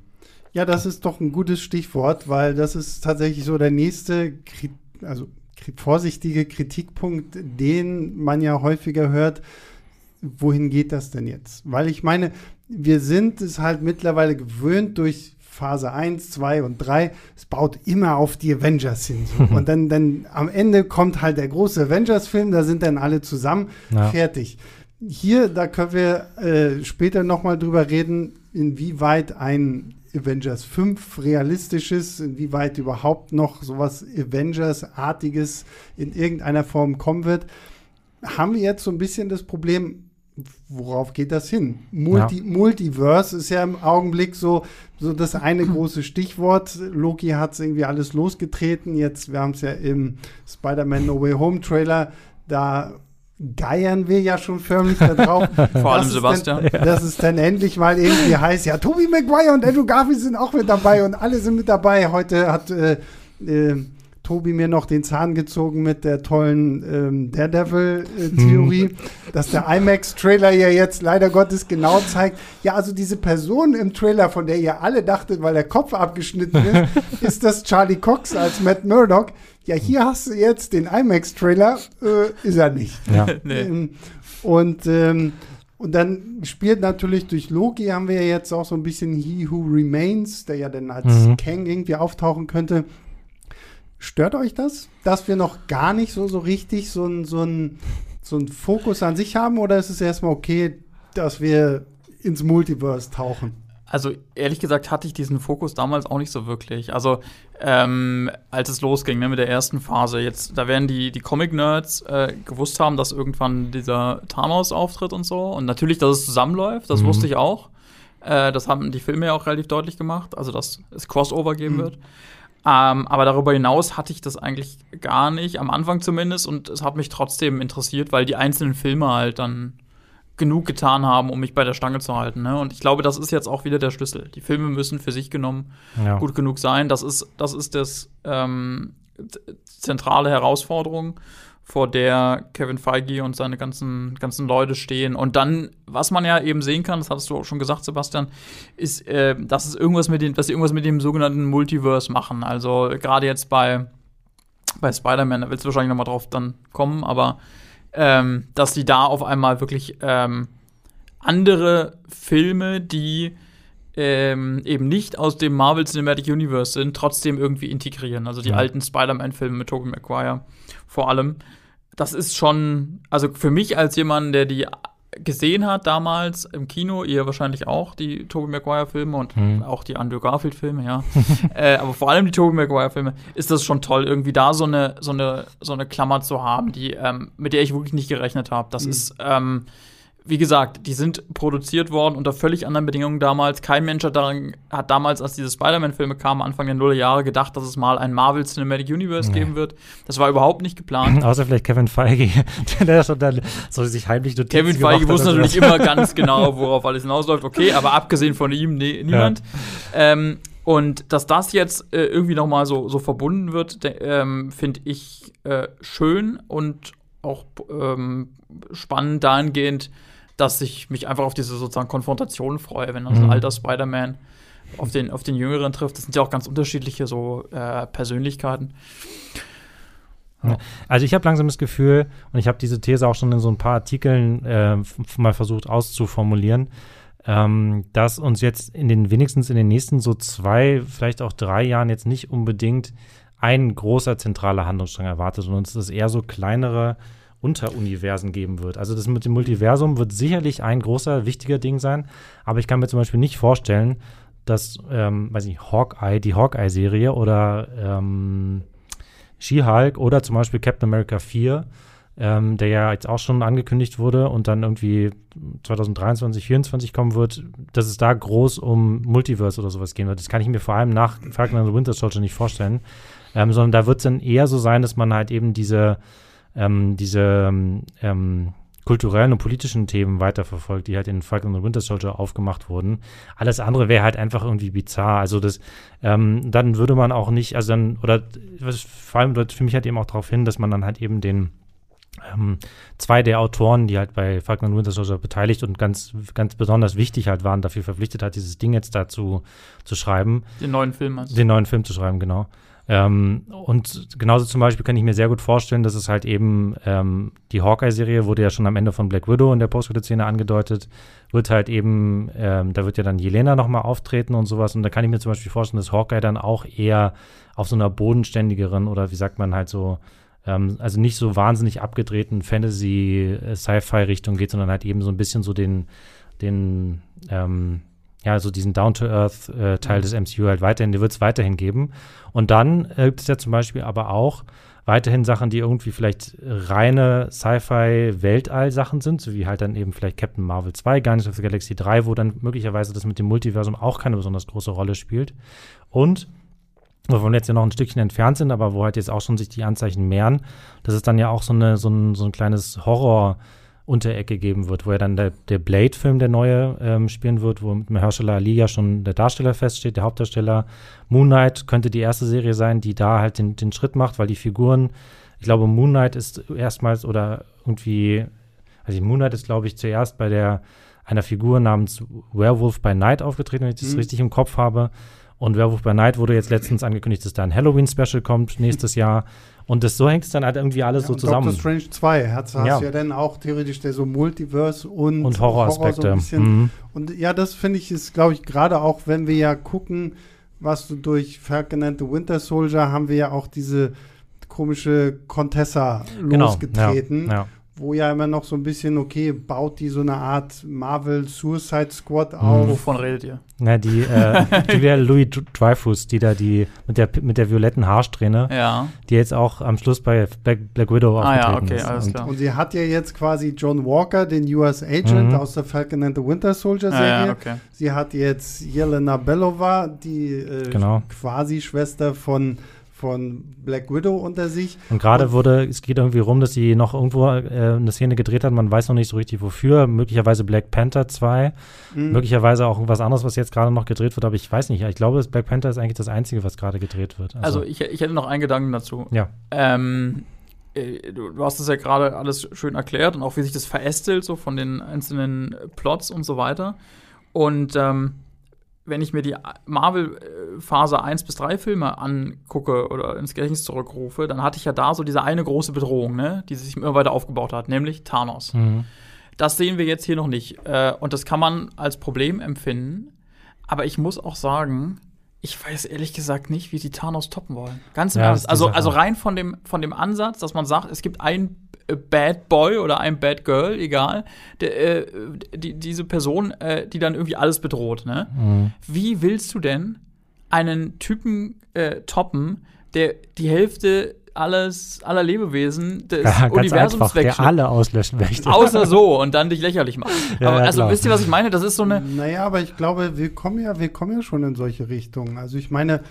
ja, das ist doch ein gutes Stichwort, weil das ist tatsächlich so der nächste, also vorsichtige Kritikpunkt, den man ja häufiger hört. Wohin geht das denn jetzt? Weil ich meine, wir sind es halt mittlerweile gewöhnt durch Phase 1, 2 und 3, es baut immer auf die Avengers hin. So. und dann, dann am Ende kommt halt der große Avengers-Film, da sind dann alle zusammen, ja. fertig. Hier, da können wir äh, später nochmal drüber reden, inwieweit ein Avengers 5 realistisches, inwieweit überhaupt noch sowas Avengers-artiges in irgendeiner Form kommen wird, haben wir jetzt so ein bisschen das Problem, worauf geht das hin? Multi ja. Multiverse ist ja im Augenblick so, so das eine große Stichwort. Loki hat es irgendwie alles losgetreten. Jetzt, wir haben es ja im Spider-Man No Way Home Trailer, da geiern wir ja schon förmlich da drauf. Vor allem Sebastian. Dann, dass es dann endlich mal irgendwie heißt, ja, Toby Maguire und Andrew Garfield sind auch mit dabei und alle sind mit dabei. Heute hat äh, äh, Tobi mir noch den Zahn gezogen mit der tollen ähm, Daredevil-Theorie, mhm. dass der IMAX-Trailer ja jetzt leider Gottes genau zeigt, ja, also diese Person im Trailer, von der ihr alle dachtet, weil der Kopf abgeschnitten ist, ist das Charlie Cox als Matt Murdock. Ja, hier hast du jetzt den IMAX-Trailer, äh, ist er nicht. Ja. nee. ähm, und ähm, und dann spielt natürlich durch Loki haben wir ja jetzt auch so ein bisschen He Who Remains, der ja dann als mhm. Kang irgendwie auftauchen könnte. Stört euch das, dass wir noch gar nicht so, so richtig so ein, so, ein, so ein Fokus an sich haben? Oder ist es erstmal okay, dass wir ins Multiverse tauchen? Also ehrlich gesagt hatte ich diesen Fokus damals auch nicht so wirklich. Also ähm, als es losging ne, mit der ersten Phase, jetzt da werden die, die Comic-Nerds äh, gewusst haben, dass irgendwann dieser Thanos auftritt und so. Und natürlich, dass es zusammenläuft, das mhm. wusste ich auch. Äh, das haben die Filme ja auch relativ deutlich gemacht, also dass es Crossover geben mhm. wird. Ähm, aber darüber hinaus hatte ich das eigentlich gar nicht, am Anfang zumindest, und es hat mich trotzdem interessiert, weil die einzelnen Filme halt dann genug getan haben, um mich bei der Stange zu halten. Ne? Und ich glaube, das ist jetzt auch wieder der Schlüssel. Die Filme müssen für sich genommen ja. gut genug sein. Das ist das, ist das ähm, zentrale Herausforderung vor der Kevin Feige und seine ganzen, ganzen Leute stehen. Und dann, was man ja eben sehen kann, das hattest du auch schon gesagt, Sebastian, ist, äh, dass es irgendwas mit dem, dass sie irgendwas mit dem sogenannten Multiverse machen. Also gerade jetzt bei, bei Spider-Man, da willst du wahrscheinlich noch mal drauf dann kommen, aber ähm, dass sie da auf einmal wirklich ähm, andere Filme, die ähm, eben nicht aus dem Marvel Cinematic Universe sind, trotzdem irgendwie integrieren. Also die ja. alten Spider-Man-Filme mit Tobey Maguire vor allem. Das ist schon, also für mich als jemand, der die gesehen hat damals im Kino, ihr wahrscheinlich auch, die Tobey Maguire-Filme und mhm. auch die Andrew Garfield-Filme, ja. äh, aber vor allem die Tobey Maguire-Filme, ist das schon toll, irgendwie da so eine, so eine, so eine Klammer zu haben, die, ähm, mit der ich wirklich nicht gerechnet habe. Das mhm. ist, ähm, wie gesagt, die sind produziert worden unter völlig anderen Bedingungen damals. Kein Mensch hat, daran, hat damals, als diese Spider-Man-Filme kamen, Anfang der Nuller Jahre, gedacht, dass es mal ein Marvel Cinematic Universe nee. geben wird. Das war überhaupt nicht geplant. Außer vielleicht Kevin Feige, der schon dann so sich heimlich Notizen Kevin Feige wusste natürlich immer ganz genau, worauf alles hinausläuft. Okay, aber abgesehen von ihm, nee, niemand. Ja. Ähm, und dass das jetzt äh, irgendwie noch mal so, so verbunden wird, ähm, finde ich äh, schön und auch ähm, spannend dahingehend, dass ich mich einfach auf diese sozusagen Konfrontation freue, wenn dann so ein mhm. alter Spider-Man auf den, auf den Jüngeren trifft. Das sind ja auch ganz unterschiedliche so äh, Persönlichkeiten. Ja. Also ich habe langsam das Gefühl, und ich habe diese These auch schon in so ein paar Artikeln äh, mal versucht auszuformulieren, ähm, dass uns jetzt in den wenigstens in den nächsten so zwei, vielleicht auch drei Jahren jetzt nicht unbedingt ein großer zentraler Handlungsstrang erwartet, sondern es ist eher so kleinere Unteruniversen geben wird. Also das mit dem Multiversum wird sicherlich ein großer, wichtiger Ding sein, aber ich kann mir zum Beispiel nicht vorstellen, dass, ähm, weiß ich, Hawkeye, die Hawkeye-Serie oder ähm, She-Hulk oder zum Beispiel Captain America 4, ähm, der ja jetzt auch schon angekündigt wurde und dann irgendwie 2023, 2024 kommen wird, dass es da groß um Multiverse oder sowas gehen wird. Das kann ich mir vor allem nach Falcon and the Winter Soldier nicht vorstellen. Ähm, sondern da wird es dann eher so sein, dass man halt eben diese ähm, diese ähm, kulturellen und politischen Themen weiterverfolgt, die halt in Falcon und Winter Soldier aufgemacht wurden. Alles andere wäre halt einfach irgendwie bizarr. Also das, ähm, dann würde man auch nicht, also dann, oder was vor allem deutet für mich halt eben auch darauf hin, dass man dann halt eben den ähm, zwei der Autoren, die halt bei Falcon und Winter Soldier beteiligt und ganz, ganz besonders wichtig halt waren, dafür verpflichtet hat, dieses Ding jetzt dazu zu schreiben. Den neuen Film, also. Den neuen Film zu schreiben, genau. Ähm, und genauso zum Beispiel kann ich mir sehr gut vorstellen, dass es halt eben ähm, die Hawkeye-Serie wurde ja schon am Ende von Black Widow in der Postcredit-Szene angedeutet, wird halt eben, ähm, da wird ja dann Jelena nochmal auftreten und sowas. Und da kann ich mir zum Beispiel vorstellen, dass Hawkeye dann auch eher auf so einer bodenständigeren oder wie sagt man halt so, ähm, also nicht so wahnsinnig abgedrehten Fantasy-Sci-Fi-Richtung geht, sondern halt eben so ein bisschen so den, den, ähm, ja, so diesen Down-to-Earth-Teil äh, des MCU halt weiterhin, die wird es weiterhin geben. Und dann äh, gibt es ja zum Beispiel aber auch weiterhin Sachen, die irgendwie vielleicht reine Sci-Fi-Weltall-Sachen sind, so wie halt dann eben vielleicht Captain Marvel 2, Guardians of the Galaxy 3, wo dann möglicherweise das mit dem Multiversum auch keine besonders große Rolle spielt. Und wovon wir jetzt ja noch ein Stückchen entfernt sind, aber wo halt jetzt auch schon sich die Anzeichen mehren, das ist dann ja auch so, eine, so, ein, so ein kleines Horror- Unterecke geben wird, wo er dann der, der Blade-Film, der neue, ähm, spielen wird, wo mit Mahershala Ali ja schon der Darsteller feststeht, der Hauptdarsteller. Moon Knight könnte die erste Serie sein, die da halt den, den Schritt macht, weil die Figuren, ich glaube, Moon Knight ist erstmals oder irgendwie, also Moon Knight ist, glaube ich, zuerst bei der einer Figur namens Werewolf by Night aufgetreten, wenn ich das mhm. richtig im Kopf habe. Und Werewolf by Night wurde jetzt letztens angekündigt, dass da ein Halloween-Special kommt nächstes Jahr. Und das, so hängt es dann halt irgendwie alles ja, so zusammen. Doctor Strange 2 hast, hast ja. ja dann auch theoretisch der so Multiverse und, und Horroraspekte. Horror so mhm. Und ja, das finde ich ist, glaube ich, gerade auch, wenn wir ja gucken, was du durch Falcon and the Winter Soldier haben wir ja auch diese komische Contessa genau. losgetreten. Ja, ja wo ja immer noch so ein bisschen, okay, baut die so eine Art Marvel Suicide Squad auf. Wovon redet ihr? Na, die äh, Julia Louis Dreyfus, die da die mit der mit der violetten Haarsträhne, ja. die jetzt auch am Schluss bei Black, Black Widow ah, ja, okay, ist. Alles klar. Und, und sie hat ja jetzt quasi John Walker, den US Agent mhm. aus der Falcon and the Winter Soldier Serie. Ja, ja, okay. Sie hat jetzt Jelena Belova, die äh, genau. quasi Schwester von von Black Widow unter sich. Und gerade wurde, es geht irgendwie rum, dass sie noch irgendwo äh, eine Szene gedreht hat, man weiß noch nicht so richtig wofür, möglicherweise Black Panther 2, mhm. möglicherweise auch was anderes, was jetzt gerade noch gedreht wird, aber ich weiß nicht. Ich glaube, Black Panther ist eigentlich das Einzige, was gerade gedreht wird. Also, also ich, ich, hätte noch einen Gedanken dazu. Ja. Ähm, äh, du, du, hast es ja gerade alles schön erklärt und auch wie sich das verästelt, so von den einzelnen Plots und so weiter. Und ähm, wenn ich mir die Marvel-Phase 1 bis 3 Filme angucke oder ins Gedächtnis zurückrufe, dann hatte ich ja da so diese eine große Bedrohung, ne, die sich immer weiter aufgebaut hat, nämlich Thanos. Mhm. Das sehen wir jetzt hier noch nicht. Äh, und das kann man als Problem empfinden. Aber ich muss auch sagen, ich weiß ehrlich gesagt nicht, wie sie Thanos toppen wollen. Ganz im ja, Ernst. Also, also rein von dem, von dem Ansatz, dass man sagt, es gibt ein Bad Boy oder ein Bad Girl, egal, der, äh, die, diese Person, äh, die dann irgendwie alles bedroht. Ne? Mhm. Wie willst du denn einen Typen äh, toppen, der die Hälfte alles, aller Lebewesen des ja, Universums wegschnappt. Der alle auslöschen möchte. Außer so und dann dich lächerlich machen. Ja, aber, also klar. wisst ihr, was ich meine? Das ist so eine. Naja, aber ich glaube, wir kommen ja, wir kommen ja schon in solche Richtungen. Also ich meine,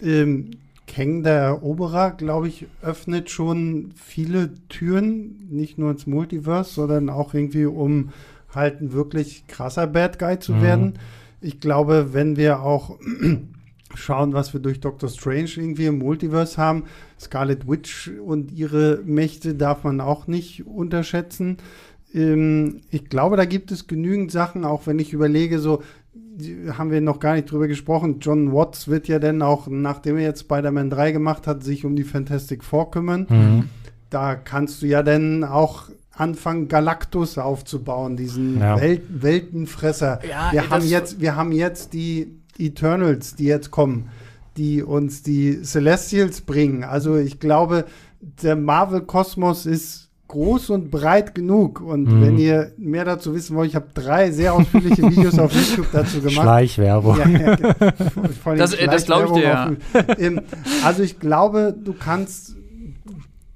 ähm, Kang der Eroberer, glaube ich, öffnet schon viele Türen, nicht nur ins Multiverse, sondern auch irgendwie, um halt ein wirklich krasser Bad Guy zu mhm. werden. Ich glaube, wenn wir auch schauen, was wir durch Doctor Strange irgendwie im Multiverse haben, Scarlet Witch und ihre Mächte darf man auch nicht unterschätzen. Ähm, ich glaube, da gibt es genügend Sachen, auch wenn ich überlege, so haben wir noch gar nicht drüber gesprochen. John Watts wird ja dann auch, nachdem er jetzt Spider-Man 3 gemacht hat, sich um die Fantastic Four kümmern. Mhm. Da kannst du ja dann auch anfangen, Galactus aufzubauen, diesen ja. Welt Weltenfresser. Ja, wir, haben jetzt, wir haben jetzt die Eternals, die jetzt kommen, die uns die Celestials bringen. Also ich glaube, der Marvel-Kosmos ist groß und breit genug. Und mhm. wenn ihr mehr dazu wissen wollt, ich habe drei sehr ausführliche Videos auf YouTube dazu gemacht. Schleichwerbung. Ja, ja, das, äh, das glaube ich dir, ja. Ähm, also ich glaube, du kannst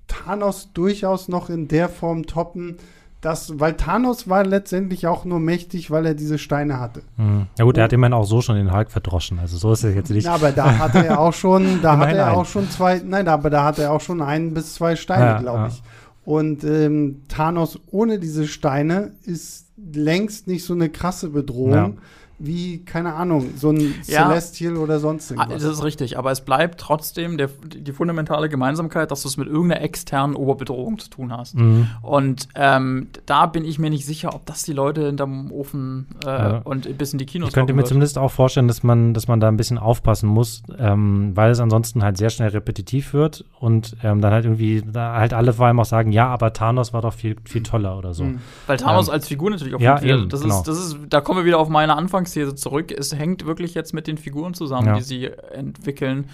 Thanos durchaus noch in der Form toppen, dass, weil Thanos war letztendlich auch nur mächtig, weil er diese Steine hatte. Mhm. Ja gut, er hat immerhin auch so schon den Hulk verdroschen, also so ist es jetzt nicht. Ja, aber da hatte er auch schon, da hatte er auch schon zwei, nein, aber da hatte er auch schon ein bis zwei Steine, ja, glaube ich. Und ähm, Thanos ohne diese Steine ist längst nicht so eine krasse Bedrohung. Ja wie, keine Ahnung, so ein ja, Celestial oder sonst ah, irgendwas. Das ist richtig, aber es bleibt trotzdem der, die fundamentale Gemeinsamkeit, dass du es mit irgendeiner externen Oberbedrohung zu tun hast. Mhm. Und ähm, da bin ich mir nicht sicher, ob das die Leute hinterm Ofen äh, ja. und bis in die Kinos Ich könnte mir wird. zumindest auch vorstellen, dass man, dass man da ein bisschen aufpassen muss, ähm, weil es ansonsten halt sehr schnell repetitiv wird und ähm, dann halt irgendwie da halt alle vor allem auch sagen, ja, aber Thanos war doch viel, viel toller oder so. Mhm. Weil Thanos ähm, als Figur natürlich auch ja, eben, das, genau. ist, das ist, da kommen wir wieder auf meine Anfang Anfangsthese zurück. Es hängt wirklich jetzt mit den Figuren zusammen, ja. die sie entwickeln.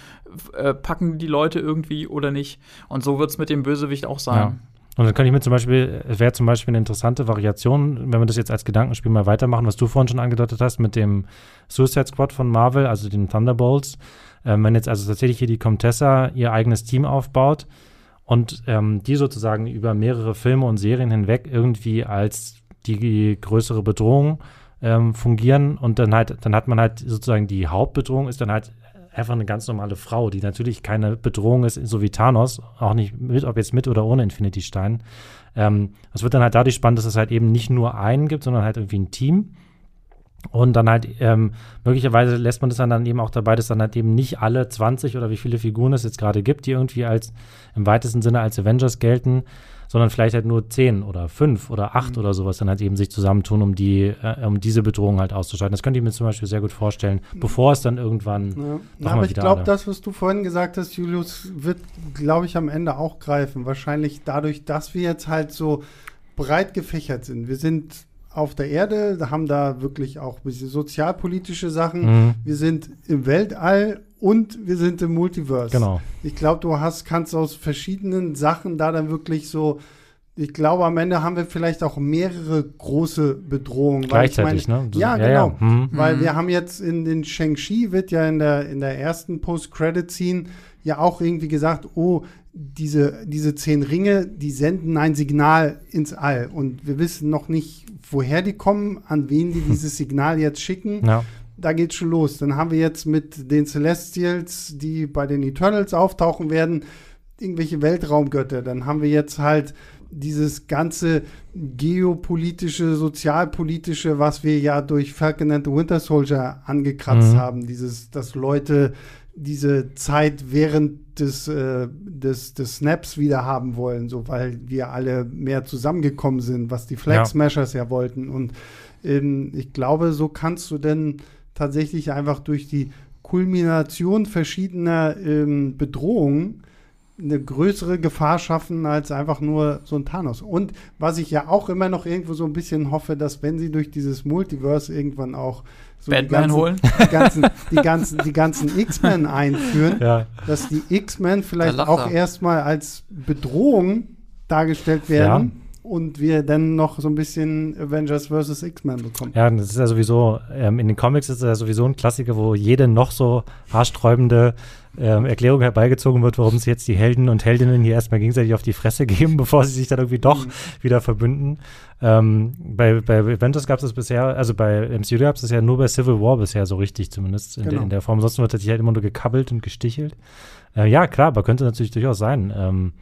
Äh, packen die Leute irgendwie oder nicht? Und so wird es mit dem Bösewicht auch sein. Ja. Und dann kann ich mir zum Beispiel, es wäre zum Beispiel eine interessante Variation, wenn wir das jetzt als Gedankenspiel mal weitermachen, was du vorhin schon angedeutet hast mit dem Suicide Squad von Marvel, also den Thunderbolts. Ähm, wenn jetzt also tatsächlich hier die Comtessa ihr eigenes Team aufbaut und ähm, die sozusagen über mehrere Filme und Serien hinweg irgendwie als die größere Bedrohung ähm, fungieren und dann halt, dann hat man halt sozusagen die Hauptbedrohung ist dann halt einfach eine ganz normale Frau, die natürlich keine Bedrohung ist, so wie Thanos, auch nicht mit, ob jetzt mit oder ohne Infinity Stein. Ähm, es wird dann halt dadurch spannend, dass es halt eben nicht nur einen gibt, sondern halt irgendwie ein Team. Und dann halt, ähm, möglicherweise lässt man das dann, dann eben auch dabei, dass dann halt eben nicht alle 20 oder wie viele Figuren es jetzt gerade gibt, die irgendwie als im weitesten Sinne als Avengers gelten, sondern vielleicht halt nur zehn oder fünf oder acht mhm. oder sowas dann halt eben sich zusammentun, um die, äh, um diese Bedrohung halt auszuschalten. Das könnte ich mir zum Beispiel sehr gut vorstellen, mhm. bevor es dann irgendwann. Ja. Na, aber ich glaube, das, was du vorhin gesagt hast, Julius, wird, glaube ich, am Ende auch greifen. Wahrscheinlich dadurch, dass wir jetzt halt so breit gefächert sind. Wir sind auf der Erde, haben da wirklich auch sozialpolitische Sachen. Mhm. Wir sind im Weltall und wir sind im Multiverse. Genau. Ich glaube, du hast, kannst aus verschiedenen Sachen da dann wirklich so, ich glaube, am Ende haben wir vielleicht auch mehrere große Bedrohungen. Gleichzeitig, meine, ne? Ja, ja, genau. Ja. Mhm. Weil wir haben jetzt in den Shang-Chi wird ja in der, in der ersten Post-Credit-Scene ja auch irgendwie gesagt, oh, diese, diese zehn Ringe, die senden ein Signal ins All. Und wir wissen noch nicht, woher die kommen, an wen die dieses Signal jetzt schicken. Ja da geht's schon los. Dann haben wir jetzt mit den Celestials, die bei den Eternals auftauchen werden, irgendwelche Weltraumgötter. Dann haben wir jetzt halt dieses ganze geopolitische, sozialpolitische, was wir ja durch Falcon and the Winter Soldier angekratzt mhm. haben. Dieses, dass Leute diese Zeit während des, äh, des, des Snaps wieder haben wollen, so weil wir alle mehr zusammengekommen sind, was die Flag Smashers ja. ja wollten. Und ähm, ich glaube, so kannst du denn tatsächlich einfach durch die Kulmination verschiedener ähm, Bedrohungen eine größere Gefahr schaffen als einfach nur so ein Thanos. Und was ich ja auch immer noch irgendwo so ein bisschen hoffe, dass wenn sie durch dieses Multiverse irgendwann auch so Batman die ganzen, holen, die ganzen, die ganzen, die ganzen X-Men einführen, ja. dass die X-Men vielleicht auch erstmal als Bedrohung dargestellt werden. Ja und wir dann noch so ein bisschen Avengers vs. X-Men bekommen. Ja, das ist ja sowieso, ähm, in den Comics ist es ja sowieso ein Klassiker, wo jede noch so haarsträubende ähm, Erklärung herbeigezogen wird, warum sie jetzt die Helden und Heldinnen hier erstmal gegenseitig auf die Fresse geben, bevor sie sich dann irgendwie doch mhm. wieder verbünden. Ähm, bei, bei Avengers gab es das bisher, also bei MCU gab es das ja nur bei Civil War bisher so richtig, zumindest in, genau. der, in der Form. Sonst wird sich halt immer nur gekabbelt und gestichelt. Äh, ja, klar, aber könnte natürlich durchaus sein. Ähm,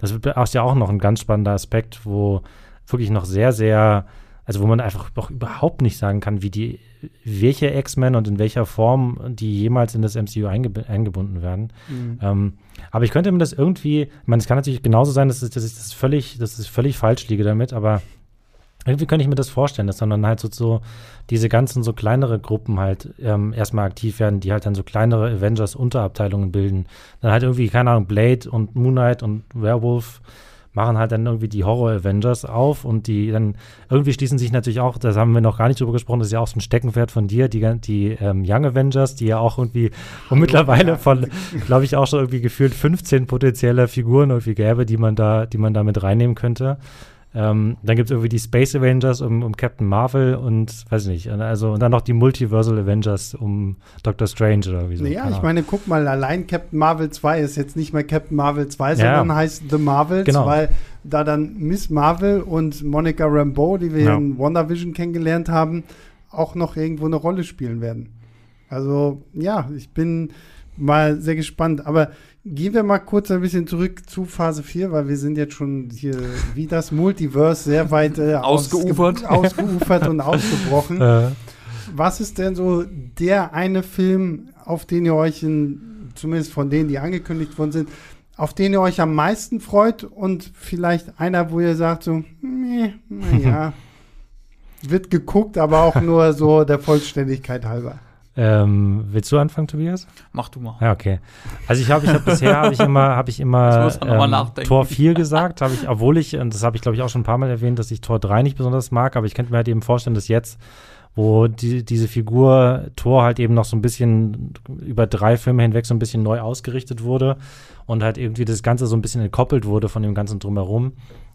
das ist ja auch noch ein ganz spannender Aspekt, wo wirklich noch sehr, sehr, also wo man einfach noch überhaupt nicht sagen kann, wie die, welche X-Men und in welcher Form die jemals in das MCU einge eingebunden werden. Mhm. Ähm, aber ich könnte mir das irgendwie, ich meine, es kann natürlich genauso sein, dass, ich, dass ich das völlig, dass ich völlig falsch liege damit, aber irgendwie könnte ich mir das vorstellen, dass dann halt so, so diese ganzen so kleinere Gruppen halt ähm, erstmal aktiv werden, die halt dann so kleinere Avengers-Unterabteilungen bilden. Dann halt irgendwie, keine Ahnung, Blade und Moon Knight und Werewolf machen halt dann irgendwie die Horror-Avengers auf und die dann irgendwie schließen sich natürlich auch, das haben wir noch gar nicht drüber gesprochen, das ist ja auch so ein Steckenpferd von dir, die, die ähm, Young Avengers, die ja auch irgendwie und mittlerweile von, glaube ich, auch schon irgendwie gefühlt 15 potenzielle Figuren irgendwie gäbe, die man da, die man da mit reinnehmen könnte. Ähm, dann gibt es irgendwie die Space Avengers um, um, Captain Marvel und weiß ich nicht. Also und dann noch die Multiversal Avengers um Doctor Strange oder wie so. Ja, ich meine, guck mal, allein Captain Marvel 2 ist jetzt nicht mehr Captain Marvel 2, ja. sondern heißt The Marvels, genau. weil da dann Miss Marvel und Monica Rambeau, die wir ja. in WandaVision kennengelernt haben, auch noch irgendwo eine Rolle spielen werden. Also ja, ich bin mal sehr gespannt. Aber Gehen wir mal kurz ein bisschen zurück zu Phase 4, weil wir sind jetzt schon hier wie das Multiverse sehr weit äh, ausgeufert. ausgeufert und ausgebrochen. Äh. Was ist denn so der eine Film, auf den ihr euch, in, zumindest von denen, die angekündigt worden sind, auf den ihr euch am meisten freut und vielleicht einer, wo ihr sagt so, nee, naja, wird geguckt, aber auch nur so der Vollständigkeit halber. Ähm, willst du anfangen, Tobias? Mach du mal. Ja, okay. Also ich habe ich hab bisher habe ich immer habe ich immer ähm, Tor 4 gesagt, habe ich obwohl ich und das habe ich glaube ich auch schon ein paar mal erwähnt, dass ich Tor 3 nicht besonders mag, aber ich könnte mir halt eben vorstellen, dass jetzt wo die, diese Figur Thor halt eben noch so ein bisschen über drei Filme hinweg so ein bisschen neu ausgerichtet wurde und halt irgendwie das Ganze so ein bisschen entkoppelt wurde von dem Ganzen drumherum.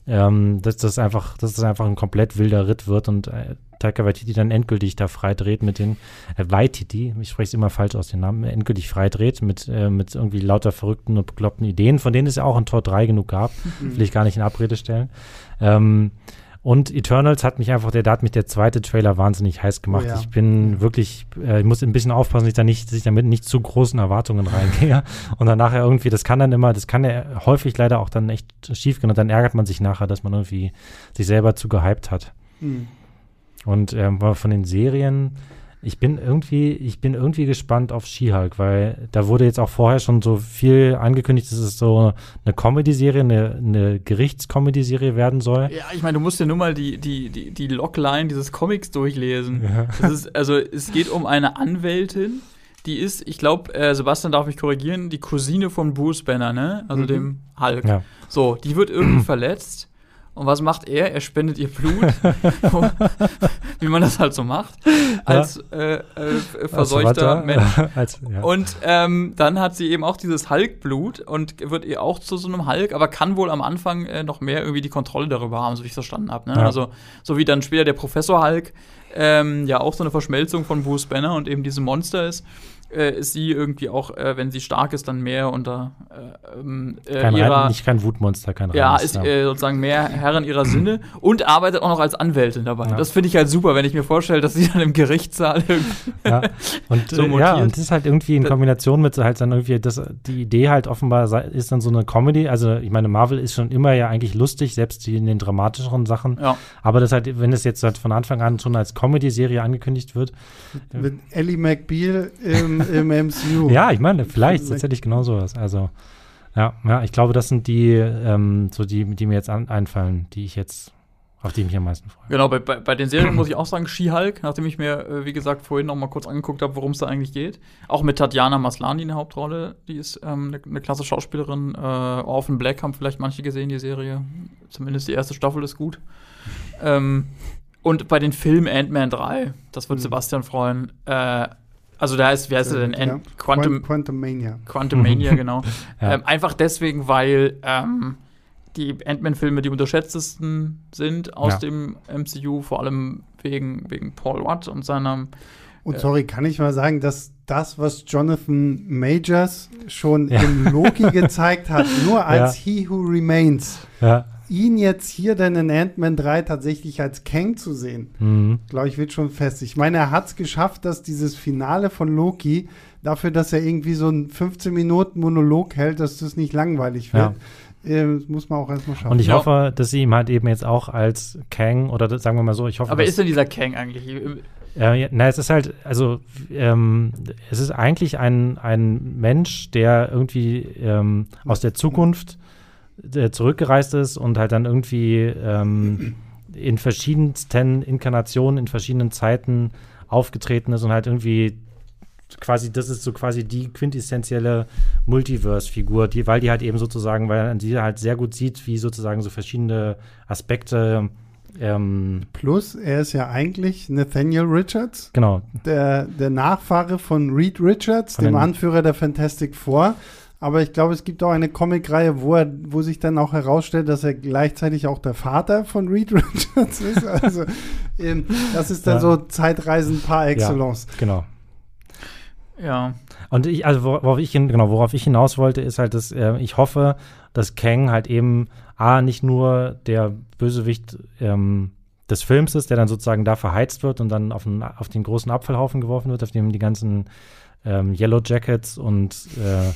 Ähm, dass das einfach, dass das einfach ein komplett wilder Ritt wird und äh, Taika Waititi dann endgültig da freidreht mit den äh, Waititi, ich spreche es immer falsch aus den Namen, endgültig freidreht mit, äh, mit irgendwie lauter verrückten und bekloppten Ideen, von denen es ja auch in Tor 3 genug gab, mhm. will ich gar nicht in Abrede stellen. Ähm, Und Eternals hat mich einfach, der, da hat mich der zweite Trailer wahnsinnig heiß gemacht. Oh ja. Ich bin wirklich, äh, ich muss ein bisschen aufpassen, dass ich da nicht, dass ich damit nicht zu großen Erwartungen reingehe. und dann nachher irgendwie, das kann dann immer, das kann ja häufig leider auch dann echt schief gehen und dann ärgert man sich nachher, dass man irgendwie sich selber zu gehypt hat. Mhm. Und ähm, von den Serien, ich bin irgendwie, ich bin irgendwie gespannt auf She-Hulk, weil da wurde jetzt auch vorher schon so viel angekündigt, dass es so eine Comedy-Serie, eine, eine Gerichtscomedy-Serie werden soll. Ja, ich meine, du musst ja nur mal die, die, die, die Logline dieses Comics durchlesen. Ja. Ist, also es geht um eine Anwältin, die ist, ich glaube, äh, Sebastian darf mich korrigieren, die Cousine von Bruce Banner, ne? Also mhm. dem Hulk. Ja. So, die wird irgendwie verletzt und was macht er? Er spendet ihr Blut, wie man das halt so macht, als äh, äh, verseuchter als Mensch. als, ja. Und ähm, dann hat sie eben auch dieses Hulk-Blut und wird ihr auch zu so einem Hulk, aber kann wohl am Anfang äh, noch mehr irgendwie die Kontrolle darüber haben, so wie ich es verstanden habe. Ne? Ja. Also so wie dann später der Professor Hulk ähm, ja auch so eine Verschmelzung von Bruce Banner und eben diese Monster ist äh, ist sie irgendwie auch, äh, wenn sie stark ist, dann mehr unter äh, ähm, äh, kein ihrer. Nicht kein Wutmonster, kein Ja, Reines, ist äh, sozusagen mehr Herrin ihrer Sinne und arbeitet auch noch als Anwältin dabei. Ja. Das finde ich halt super, wenn ich mir vorstelle, dass sie dann im Gerichtssaal ja. Und, so äh, ja, und das ist halt irgendwie in Kombination mit halt dann irgendwie, das, die Idee halt offenbar ist dann so eine Comedy. Also, ich meine, Marvel ist schon immer ja eigentlich lustig, selbst in den dramatischeren Sachen. Ja. Aber das halt, wenn es jetzt halt von Anfang an schon als Comedy-Serie angekündigt wird. Mit Ellie McBeal im im MCU. Ja, ich meine, vielleicht tatsächlich genau sowas. Also, ja, ja, ich glaube, das sind die, ähm, so die, die mir jetzt an, einfallen, die ich jetzt, auf die ich mich am meisten freue. Genau, bei, bei, bei den Serien muss ich auch sagen, She-Hulk, nachdem ich mir, äh, wie gesagt, vorhin noch mal kurz angeguckt habe, worum es da eigentlich geht. Auch mit Tatjana Maslani in der Hauptrolle, die ist ähm, eine, eine klasse Schauspielerin. Äh, Orphan Black haben vielleicht manche gesehen, die Serie. Zumindest die erste Staffel ist gut. Ähm, und bei den Filmen Ant-Man 3, das wird mhm. Sebastian freuen, äh, also da ist, wie heißt er denn? Ja. Quantum, Quantum Mania. Quantum Mania, genau. ja. ähm, einfach deswegen, weil ähm, die Ant-Man-Filme die unterschätztesten sind aus ja. dem MCU, vor allem wegen, wegen Paul Watt und seiner. Und sorry, kann ich mal sagen, dass das, was Jonathan Majors schon ja. im Loki gezeigt hat, nur als He Who Remains, ja ihn jetzt hier dann in Ant-Man 3 tatsächlich als Kang zu sehen, mhm. glaube ich, wird schon fest. Ich meine, er hat es geschafft, dass dieses Finale von Loki, dafür, dass er irgendwie so einen 15 Minuten Monolog hält, dass das nicht langweilig wird. Ja. Äh, muss man auch erstmal schauen. Und ich ja. hoffe, dass sie ihm halt eben jetzt auch als Kang oder sagen wir mal so, ich hoffe. Aber ist denn dieser Kang eigentlich? Äh, ja, na, es ist halt, also ähm, es ist eigentlich ein, ein Mensch, der irgendwie ähm, aus der Zukunft äh, zurückgereist ist und halt dann irgendwie ähm, in verschiedensten Inkarnationen, in verschiedenen Zeiten aufgetreten ist und halt irgendwie quasi, das ist so quasi die quintessentielle Multiverse-Figur, die, weil die halt eben sozusagen, weil man die halt sehr gut sieht, wie sozusagen so verschiedene Aspekte ähm, Plus, er ist ja eigentlich Nathaniel Richards. Genau. Der, der Nachfahre von Reed Richards, von dem Anführer der Fantastic Four. Aber ich glaube, es gibt auch eine Comicreihe, wo, wo sich dann auch herausstellt, dass er gleichzeitig auch der Vater von Reed Richards ist. Also ähm, das ist dann ja. so Zeitreisen par excellence. Ja, genau. Ja. Und ich, also worauf ich, genau, worauf ich hinaus wollte, ist halt, dass äh, ich hoffe, dass Kang halt eben A, nicht nur der Bösewicht ähm, des Films ist, der dann sozusagen da verheizt wird und dann auf, einen, auf den großen Abfallhaufen geworfen wird, auf dem die ganzen ähm, Yellow Jackets und äh,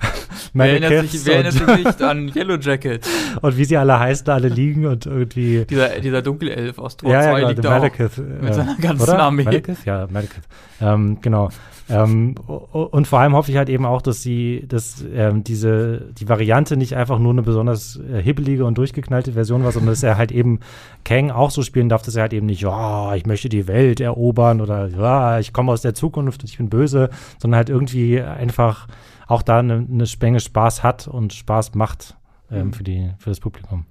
wer erinnert, sich, wer erinnert sich nicht an Yellow Jacket? und wie sie alle heißen, alle liegen und irgendwie. Dieser, dieser Dunkelelf aus Tor ja, 2 ja, genau, liegt da Malekith, auch mit seiner ganzen oder? Armee. Malekith? Ja, Malekith. Ähm, genau. Ähm, und vor allem hoffe ich halt eben auch, dass sie, dass ähm, diese, die Variante nicht einfach nur eine besonders äh, hibbelige und durchgeknallte Version war, sondern dass er halt eben Kang auch so spielen darf, dass er halt eben nicht, ja, ich möchte die Welt erobern oder ja, ich komme aus der Zukunft und ich bin böse, sondern halt irgendwie einfach auch da eine, eine Spenge Spaß hat und Spaß macht ähm, mhm. für, die, für das Publikum.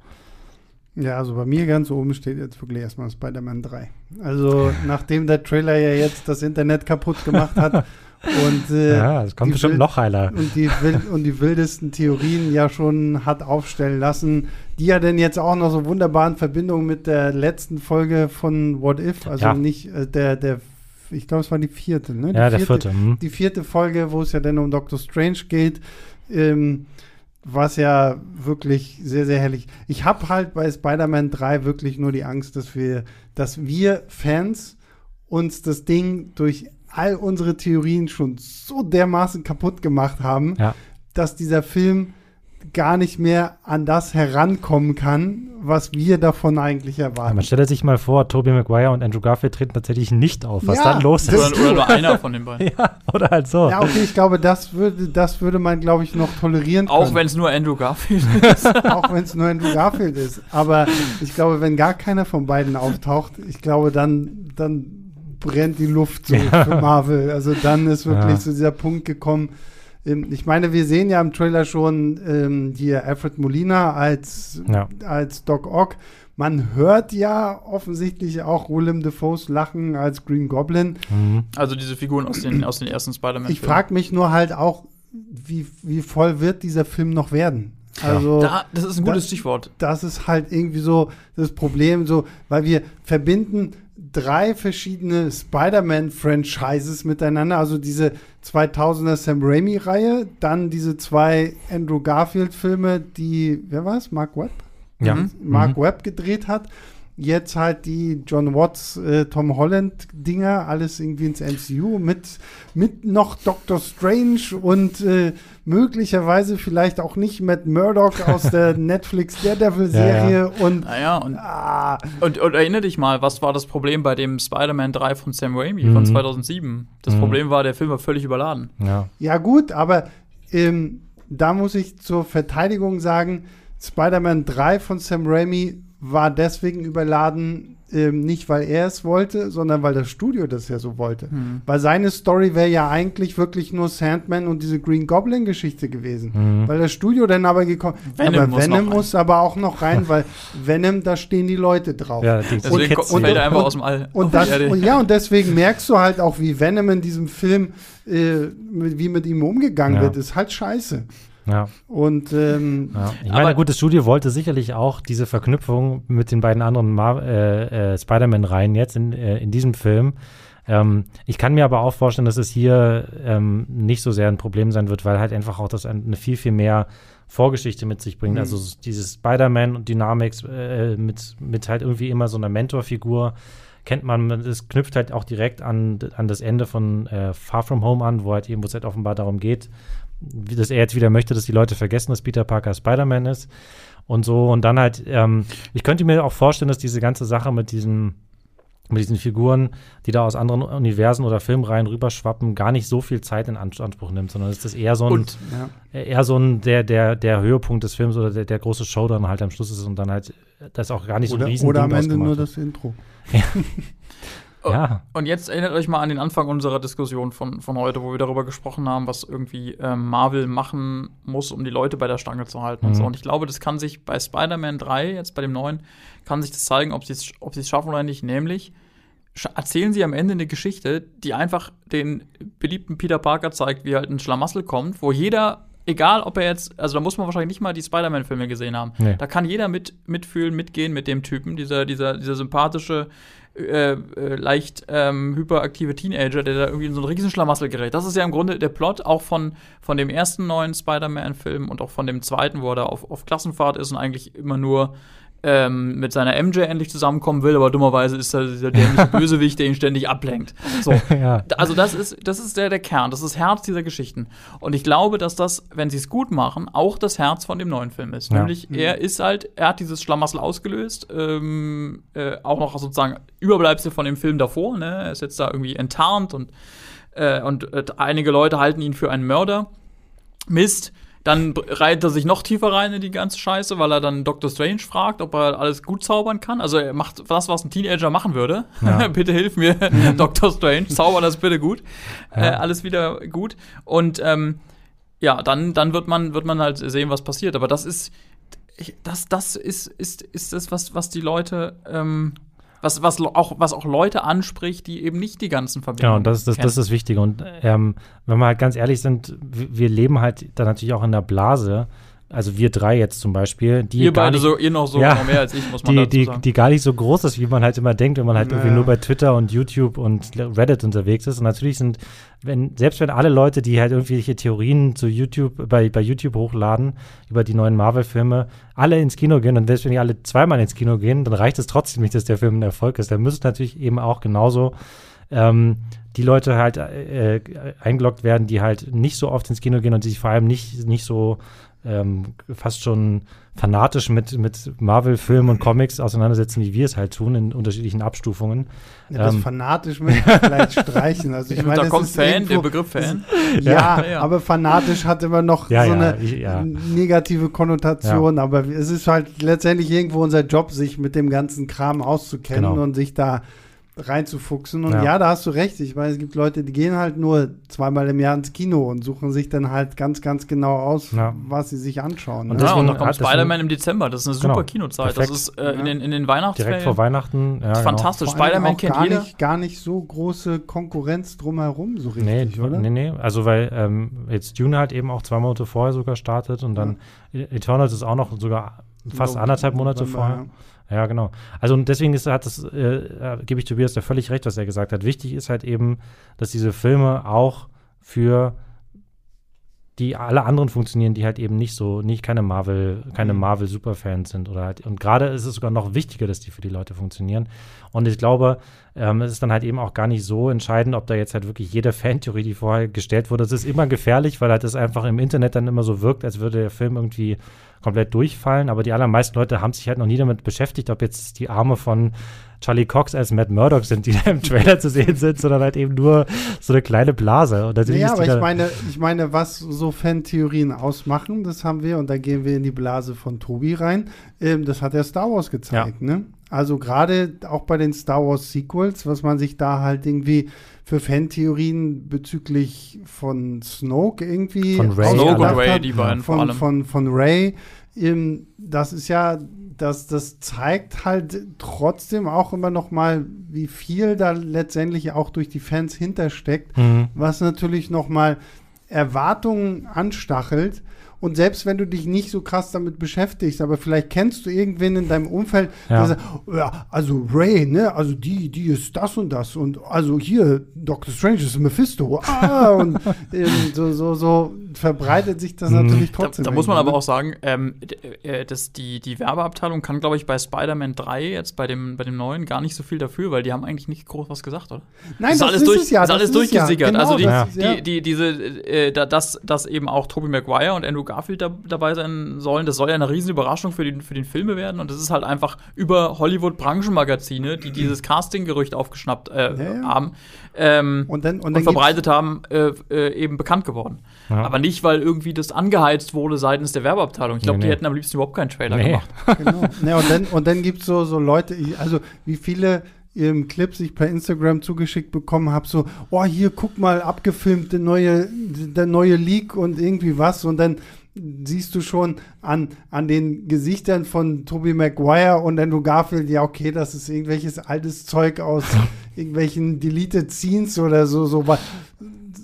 Ja, also bei mir ganz oben steht jetzt wirklich erstmal Spider-Man 3. Also nachdem der Trailer ja jetzt das Internet kaputt gemacht hat und äh, ja, es kommt bestimmt noch heiler. Und die, und die wildesten Theorien ja schon hat aufstellen lassen, die ja denn jetzt auch noch so wunderbar in Verbindung mit der letzten Folge von What If, also ja. nicht äh, der, der ich glaube, es war die vierte, ne? Die ja, vierte, der vierte. Hm. Die vierte Folge, wo es ja dann um Doctor Strange geht. Ähm, was ja wirklich sehr, sehr herrlich. Ich habe halt bei Spider-Man 3 wirklich nur die Angst, dass wir, dass wir Fans uns das Ding durch all unsere Theorien schon so dermaßen kaputt gemacht haben, ja. dass dieser Film gar nicht mehr an das herankommen kann, was wir davon eigentlich erwarten. Ja, man stellt sich mal vor, Tobey Maguire und Andrew Garfield treten tatsächlich nicht auf. Was ja, dann los ist? Oder, oder, nur einer von den beiden. ja, oder halt so. Ja, okay, ich glaube, das würde, das würde man, glaube ich, noch tolerieren können. Auch wenn es nur Andrew Garfield ist. Auch wenn es nur Andrew Garfield ist. Aber ich glaube, wenn gar keiner von beiden auftaucht, ich glaube, dann, dann brennt die Luft so ja. für Marvel. Also dann ist wirklich ja. zu dieser Punkt gekommen, ich meine, wir sehen ja im Trailer schon ähm, hier Alfred Molina als, ja. als Doc Ock. Man hört ja offensichtlich auch Willem Dafoes Lachen als Green Goblin. Mhm. Also diese Figuren aus den, aus den ersten Spider-Man. Ich frage mich nur halt auch, wie, wie voll wird dieser Film noch werden? Also, da, das ist ein gutes das, Stichwort. Das ist halt irgendwie so das Problem, so, weil wir verbinden drei verschiedene Spider-Man-Franchises miteinander. Also diese 2000er Sam Raimi-Reihe, dann diese zwei Andrew Garfield-Filme, die, wer war es? Mark Webb? Ja. Mark mhm. Webb gedreht hat jetzt halt die John Watts, äh, Tom Holland Dinger, alles irgendwie ins MCU mit, mit noch Doctor Strange und äh, möglicherweise vielleicht auch nicht Matt Murdock aus der Netflix Daredevil Serie ja, ja. und naja, und, ah. und, und erinnere dich mal, was war das Problem bei dem Spider-Man 3 von Sam Raimi mhm. von 2007? Das mhm. Problem war, der Film war völlig überladen. Ja, ja gut, aber ähm, da muss ich zur Verteidigung sagen, Spider-Man 3 von Sam Raimi war deswegen überladen, ähm, nicht weil er es wollte, sondern weil das Studio das ja so wollte. Mhm. Weil seine Story wäre ja eigentlich wirklich nur Sandman und diese Green Goblin Geschichte gewesen. Mhm. Weil das Studio dann aber gekommen, Venom aber muss Venom muss aber auch noch rein, weil Venom, da stehen die Leute drauf. Ja, die und, deswegen und, fällt er einfach aus dem All. Und, das, und, ja, und deswegen merkst du halt auch, wie Venom in diesem Film, äh, wie mit ihm umgegangen ja. wird, ist halt scheiße. Ja. Und ähm, ja. ich meine, gut, das Studio wollte sicherlich auch diese Verknüpfung mit den beiden anderen äh, äh, Spider-Man-Reihen jetzt in, äh, in diesem Film. Ähm, ich kann mir aber auch vorstellen, dass es hier ähm, nicht so sehr ein Problem sein wird, weil halt einfach auch das eine viel, viel mehr Vorgeschichte mit sich bringt. Mhm. Also dieses Spider-Man und Dynamics äh, mit, mit halt irgendwie immer so einer Mentorfigur kennt man, es knüpft halt auch direkt an, an das Ende von äh, Far From Home an, wo halt eben, wo es halt offenbar darum geht, dass er jetzt wieder möchte, dass die Leute vergessen, dass Peter Parker Spider-Man ist und so. Und dann halt, ähm, ich könnte mir auch vorstellen, dass diese ganze Sache mit diesen mit diesen Figuren, die da aus anderen Universen oder Filmreihen rüberschwappen, gar nicht so viel Zeit in Anspruch nimmt, sondern es ist eher so ein, und, ja. eher so ein der, der, der Höhepunkt des Films oder der, der große Show dann halt am Schluss ist und dann halt das auch gar nicht oder, so ein riesen Oder am Ende nur das Intro. Ja. Ja. Und jetzt erinnert euch mal an den Anfang unserer Diskussion von, von heute, wo wir darüber gesprochen haben, was irgendwie ähm, Marvel machen muss, um die Leute bei der Stange zu halten mhm. und so. Und ich glaube, das kann sich bei Spider-Man 3, jetzt bei dem neuen, kann sich das zeigen, ob sie es ob schaffen oder nicht. Nämlich erzählen sie am Ende eine Geschichte, die einfach den beliebten Peter Parker zeigt, wie halt ein Schlamassel kommt, wo jeder egal ob er jetzt, also da muss man wahrscheinlich nicht mal die Spider-Man-Filme gesehen haben. Nee. Da kann jeder mit, mitfühlen, mitgehen mit dem Typen, dieser, dieser, dieser sympathische, äh, äh, leicht ähm, hyperaktive Teenager, der da irgendwie in so einen riesen Schlamassel gerät. Das ist ja im Grunde der Plot auch von, von dem ersten neuen Spider-Man-Film und auch von dem zweiten, wo er da auf, auf Klassenfahrt ist und eigentlich immer nur ähm, mit seiner MJ endlich zusammenkommen will, aber dummerweise ist er dieser dämliche Bösewicht, der ihn ständig ablenkt. So. ja. Also das ist, das ist der, der Kern, das ist das Herz dieser Geschichten. Und ich glaube, dass das, wenn sie es gut machen, auch das Herz von dem neuen Film ist. Ja. Nämlich, mhm. er ist halt, er hat dieses Schlamassel ausgelöst, ähm, äh, auch noch sozusagen Überbleibsel von dem Film davor, ne? Er ist jetzt da irgendwie enttarnt und, äh, und äh, einige Leute halten ihn für einen Mörder. Mist dann reiht er sich noch tiefer rein in die ganze Scheiße, weil er dann Dr. Strange fragt, ob er alles gut zaubern kann. Also er macht das, was ein Teenager machen würde. Ja. bitte hilf mir, Dr. Strange, zauber das bitte gut. Ja. Äh, alles wieder gut. Und ähm, ja, dann, dann wird man, wird man halt sehen, was passiert. Aber das ist, das, das ist, ist, ist das, was, was die Leute ähm, was, was, auch, was auch Leute anspricht, die eben nicht die ganzen Verbindungen Ja, und das, das, das ist das Wichtige. Und ähm, wenn wir halt ganz ehrlich sind, wir leben halt da natürlich auch in der Blase, also wir drei jetzt zum Beispiel, die ihr beide nicht, so, ihr noch so ja, noch mehr als ich, muss man die, dazu sagen. Die, die gar nicht so groß ist, wie man halt immer denkt, wenn man halt naja. irgendwie nur bei Twitter und YouTube und Reddit unterwegs ist. Und natürlich sind, wenn, selbst wenn alle Leute, die halt irgendwelche Theorien zu YouTube, bei, bei YouTube hochladen, über die neuen Marvel-Filme, alle ins Kino gehen und selbst wenn die alle zweimal ins Kino gehen, dann reicht es trotzdem nicht, dass der Film ein Erfolg ist. Da müssen natürlich eben auch genauso ähm, die Leute halt äh, eingeloggt werden, die halt nicht so oft ins Kino gehen und sich vor allem nicht, nicht so ähm, fast schon fanatisch mit, mit Marvel-Filmen und Comics auseinandersetzen, wie wir es halt tun, in unterschiedlichen Abstufungen. Ja, das ähm, fanatisch möchte ich vielleicht streichen. Also ich meine, da kommt Fan, irgendwo, der Begriff Fan. Ist, ja, ja, aber fanatisch hat immer noch ja, so eine ich, negative Konnotation. Aber es ist halt letztendlich irgendwo unser Job, sich mit dem ganzen Kram auszukennen genau. und sich da reinzufuchsen. Und ja. ja. da hast du recht. Ich meine, es gibt Leute, die gehen halt nur zweimal im Jahr ins Kino und suchen sich dann halt ganz, ganz genau aus, ja. was sie sich anschauen. Und, ne? ja, und dann kommt Spider-Man im Dezember. Das ist eine super genau. Kinozeit. Perfekt. Das ist äh, in, den, in den Weihnachtsferien. Direkt vor Weihnachten. Ja, fantastisch. Genau. Spider-Man kennt gar jeder. Nicht, gar nicht so große Konkurrenz drumherum, so richtig, nee, oder? Nee, nee. Also, weil ähm, jetzt Dune halt eben auch zwei Monate vorher sogar startet und dann Eternals ist auch noch sogar fast anderthalb Monate vorher. Ja, genau. Also und deswegen ist, hat das, äh, äh, gebe ich Tobias da völlig recht, was er gesagt hat. Wichtig ist halt eben, dass diese Filme auch für die alle anderen funktionieren, die halt eben nicht so, nicht keine Marvel, keine mhm. Marvel-Superfans sind oder halt, und gerade ist es sogar noch wichtiger, dass die für die Leute funktionieren. Und ich glaube, ähm, es ist dann halt eben auch gar nicht so entscheidend, ob da jetzt halt wirklich jede Fantheorie, die vorher gestellt wurde, das ist immer gefährlich, weil halt das einfach im Internet dann immer so wirkt, als würde der Film irgendwie komplett durchfallen. Aber die allermeisten Leute haben sich halt noch nie damit beschäftigt, ob jetzt die Arme von Charlie Cox als Matt Murdock sind, die da im Trailer zu sehen sind, sondern halt eben nur so eine kleine Blase. Und ja, aber ich meine, ich meine, was so Fantheorien ausmachen, das haben wir, und da gehen wir in die Blase von Tobi rein, ähm, das hat ja Star Wars gezeigt, ja. ne? Also gerade auch bei den Star Wars Sequels, was man sich da halt irgendwie für Fantheorien bezüglich von Snoke irgendwie von Ray, Snoke und Ray, die beiden von, vor allem. Von, von, von Ray, ähm, das ist ja das, das zeigt halt trotzdem auch immer noch mal, wie viel da letztendlich auch durch die Fans hintersteckt, mhm. was natürlich noch mal Erwartungen anstachelt. Und selbst wenn du dich nicht so krass damit beschäftigst, aber vielleicht kennst du irgendwen in deinem Umfeld, ja. der sagt, ja, also Ray, ne, also die, die ist das und das und also hier Doctor Strange ist Mephisto, ah, und ähm, so, so, so verbreitet sich das mhm. natürlich trotzdem. Da, da muss man aber ne? auch sagen, ähm, äh, dass die, die Werbeabteilung kann, glaube ich, bei Spider-Man 3 jetzt bei dem, bei dem neuen gar nicht so viel dafür, weil die haben eigentlich nicht groß was gesagt, oder? Nein, das, das ist alles durch, ja, das ist alles durchgesickert. Ja. Genau, also die, das, die, die, die, diese, äh, dass, dass eben auch Tobey Maguire und Andrew Garfield da, dabei sein sollen, das soll ja eine riesen Überraschung für, den, für den Filme werden und das ist halt einfach über Hollywood-Branchenmagazine, die dieses Casting-Gerücht aufgeschnappt äh, ja, haben ähm, und, dann, und, dann und verbreitet haben, äh, äh, eben bekannt geworden. Aber nicht, weil irgendwie das angeheizt wurde seitens der Werbeabteilung. Ich glaube, nee, die nee. hätten am liebsten überhaupt keinen Trailer nee. gemacht. Genau. nee, und dann, und dann gibt es so, so Leute, also wie viele ähm, Clips ich per Instagram zugeschickt bekommen habe, so, oh, hier, guck mal, abgefilmt, der neue, der neue Leak und irgendwie was. Und dann siehst du schon an, an den Gesichtern von Tobey Maguire und Andrew Garfield, ja, okay, das ist irgendwelches altes Zeug aus irgendwelchen Deleted Scenes oder so, so,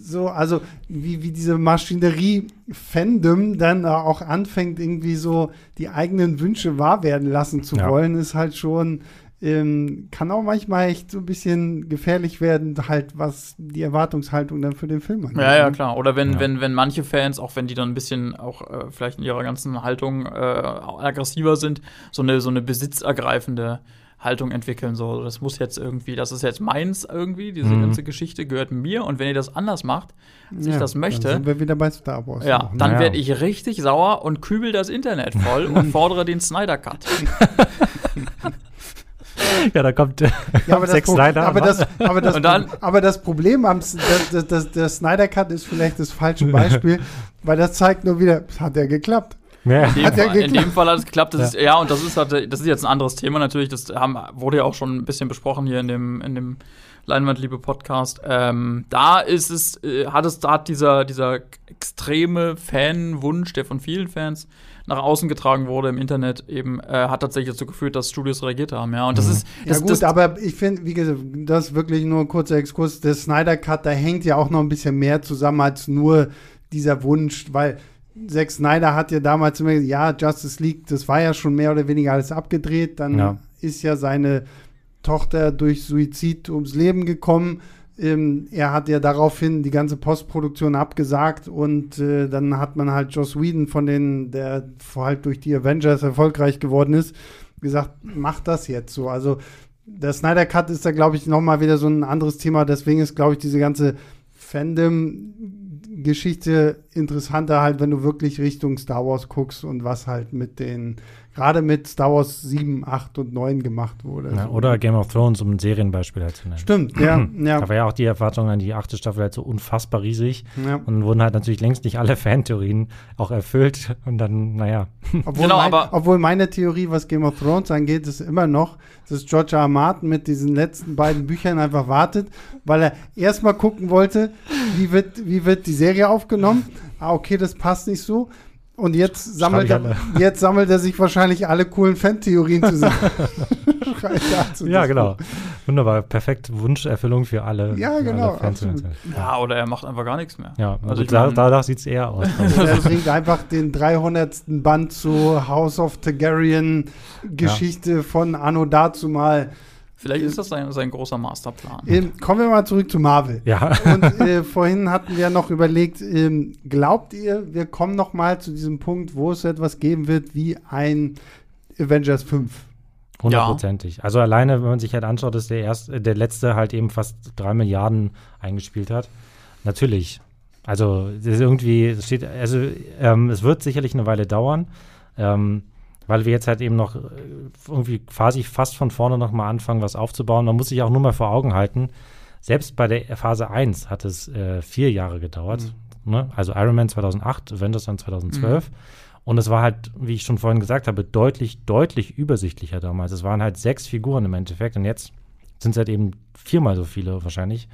so, also wie, wie diese Maschinerie-Fandom dann auch anfängt, irgendwie so die eigenen Wünsche wahr werden lassen zu ja. wollen, ist halt schon, ähm, kann auch manchmal echt so ein bisschen gefährlich werden, halt was die Erwartungshaltung dann für den Film angeht. Ja, ja, ne? klar. Oder wenn, ja. wenn, wenn manche Fans, auch wenn die dann ein bisschen auch äh, vielleicht in ihrer ganzen Haltung äh, aggressiver sind, so eine, so eine besitzergreifende Haltung entwickeln. So, das muss jetzt irgendwie, das ist jetzt meins irgendwie, diese mhm. ganze Geschichte gehört mir. Und wenn ihr das anders macht, als ja, ich das möchte, dann sind wir wieder bei Star Wars. Ja, dann naja. werde ich richtig sauer und kübel das Internet voll und fordere den Snyder Cut. ja, da kommt, ja, aber Zack Snyder. Aber das, aber, das, dann, aber das Problem am das, das, der Snyder Cut ist vielleicht das falsche Beispiel, weil das zeigt nur wieder, hat ja geklappt. Ja. In, dem Fall, in, dem Fall, hat es geklappt. Das ja. Ist, ja, und das ist, halt, das ist jetzt ein anderes Thema natürlich. Das haben, wurde ja auch schon ein bisschen besprochen hier in dem, in dem Leinwandliebe Podcast. Ähm, da ist es, äh, hat es, da hat dieser, dieser extreme Fanwunsch, der von vielen Fans nach außen getragen wurde im Internet, eben äh, hat tatsächlich dazu geführt, dass Studios reagiert haben. Ja, und das mhm. ist. Das, ja, gut, das, aber ich finde, wie gesagt, das ist wirklich nur ein kurzer Exkurs. Der Snyder Cut, da hängt ja auch noch ein bisschen mehr zusammen als nur dieser Wunsch, weil Zack Snyder hat ja damals immer gesagt, ja, Justice League, das war ja schon mehr oder weniger alles abgedreht. Dann ja. ist ja seine Tochter durch Suizid ums Leben gekommen. Ähm, er hat ja daraufhin die ganze Postproduktion abgesagt und äh, dann hat man halt Joss Whedon von den, der vor allem durch die Avengers erfolgreich geworden ist, gesagt, mach das jetzt so. Also der Snyder Cut ist da, glaube ich, nochmal wieder so ein anderes Thema. Deswegen ist, glaube ich, diese ganze Fandom-Geschichte interessanter halt, wenn du wirklich Richtung Star Wars guckst und was halt mit den gerade mit Star Wars 7, 8 und 9 gemacht wurde. Ja, oder Game of Thrones, um ein Serienbeispiel halt zu nennen. Stimmt, ja, ja. Da war ja auch die Erwartung an die achte Staffel halt so unfassbar riesig. Ja. Und wurden halt natürlich längst nicht alle Fantheorien auch erfüllt. Und dann, naja. Obwohl, genau, mein, aber obwohl meine Theorie, was Game of Thrones angeht, ist immer noch, dass George R. R. Martin mit diesen letzten beiden Büchern einfach wartet, weil er erstmal gucken wollte, wie wird, wie wird die Serie aufgenommen. Ah, okay, das passt nicht so. Und jetzt sammelt, er, jetzt sammelt er sich wahrscheinlich alle coolen Fan-Theorien zusammen. ja, genau. Wunderbar. Perfekt Wunscherfüllung für alle. Ja, genau. Alle ja, oder er macht einfach gar nichts mehr. Ja, also da, danach sieht es eher aus. er bringt einfach den 300. Band zu House of Targaryen Geschichte ja. von Anno dazu mal Vielleicht ist das sein, sein großer Masterplan. Ähm, kommen wir mal zurück zu Marvel. Ja. Und äh, vorhin hatten wir noch überlegt, ähm, glaubt ihr, wir kommen noch mal zu diesem Punkt, wo es etwas geben wird wie ein Avengers 5? Hundertprozentig. Ja. Also alleine, wenn man sich halt anschaut, dass der erste, der letzte halt eben fast drei Milliarden eingespielt hat. Natürlich. Also das ist irgendwie, es steht, also ähm, es wird sicherlich eine Weile dauern. Ähm, weil wir jetzt halt eben noch äh, irgendwie quasi fast von vorne nochmal anfangen, was aufzubauen. Man muss sich auch nur mal vor Augen halten, selbst bei der Phase 1 hat es äh, vier Jahre gedauert. Mhm. Ne? Also Iron Man 2008, Avengers dann 2012. Mhm. Und es war halt, wie ich schon vorhin gesagt habe, deutlich, deutlich übersichtlicher damals. Es waren halt sechs Figuren im Endeffekt und jetzt sind es halt eben viermal so viele wahrscheinlich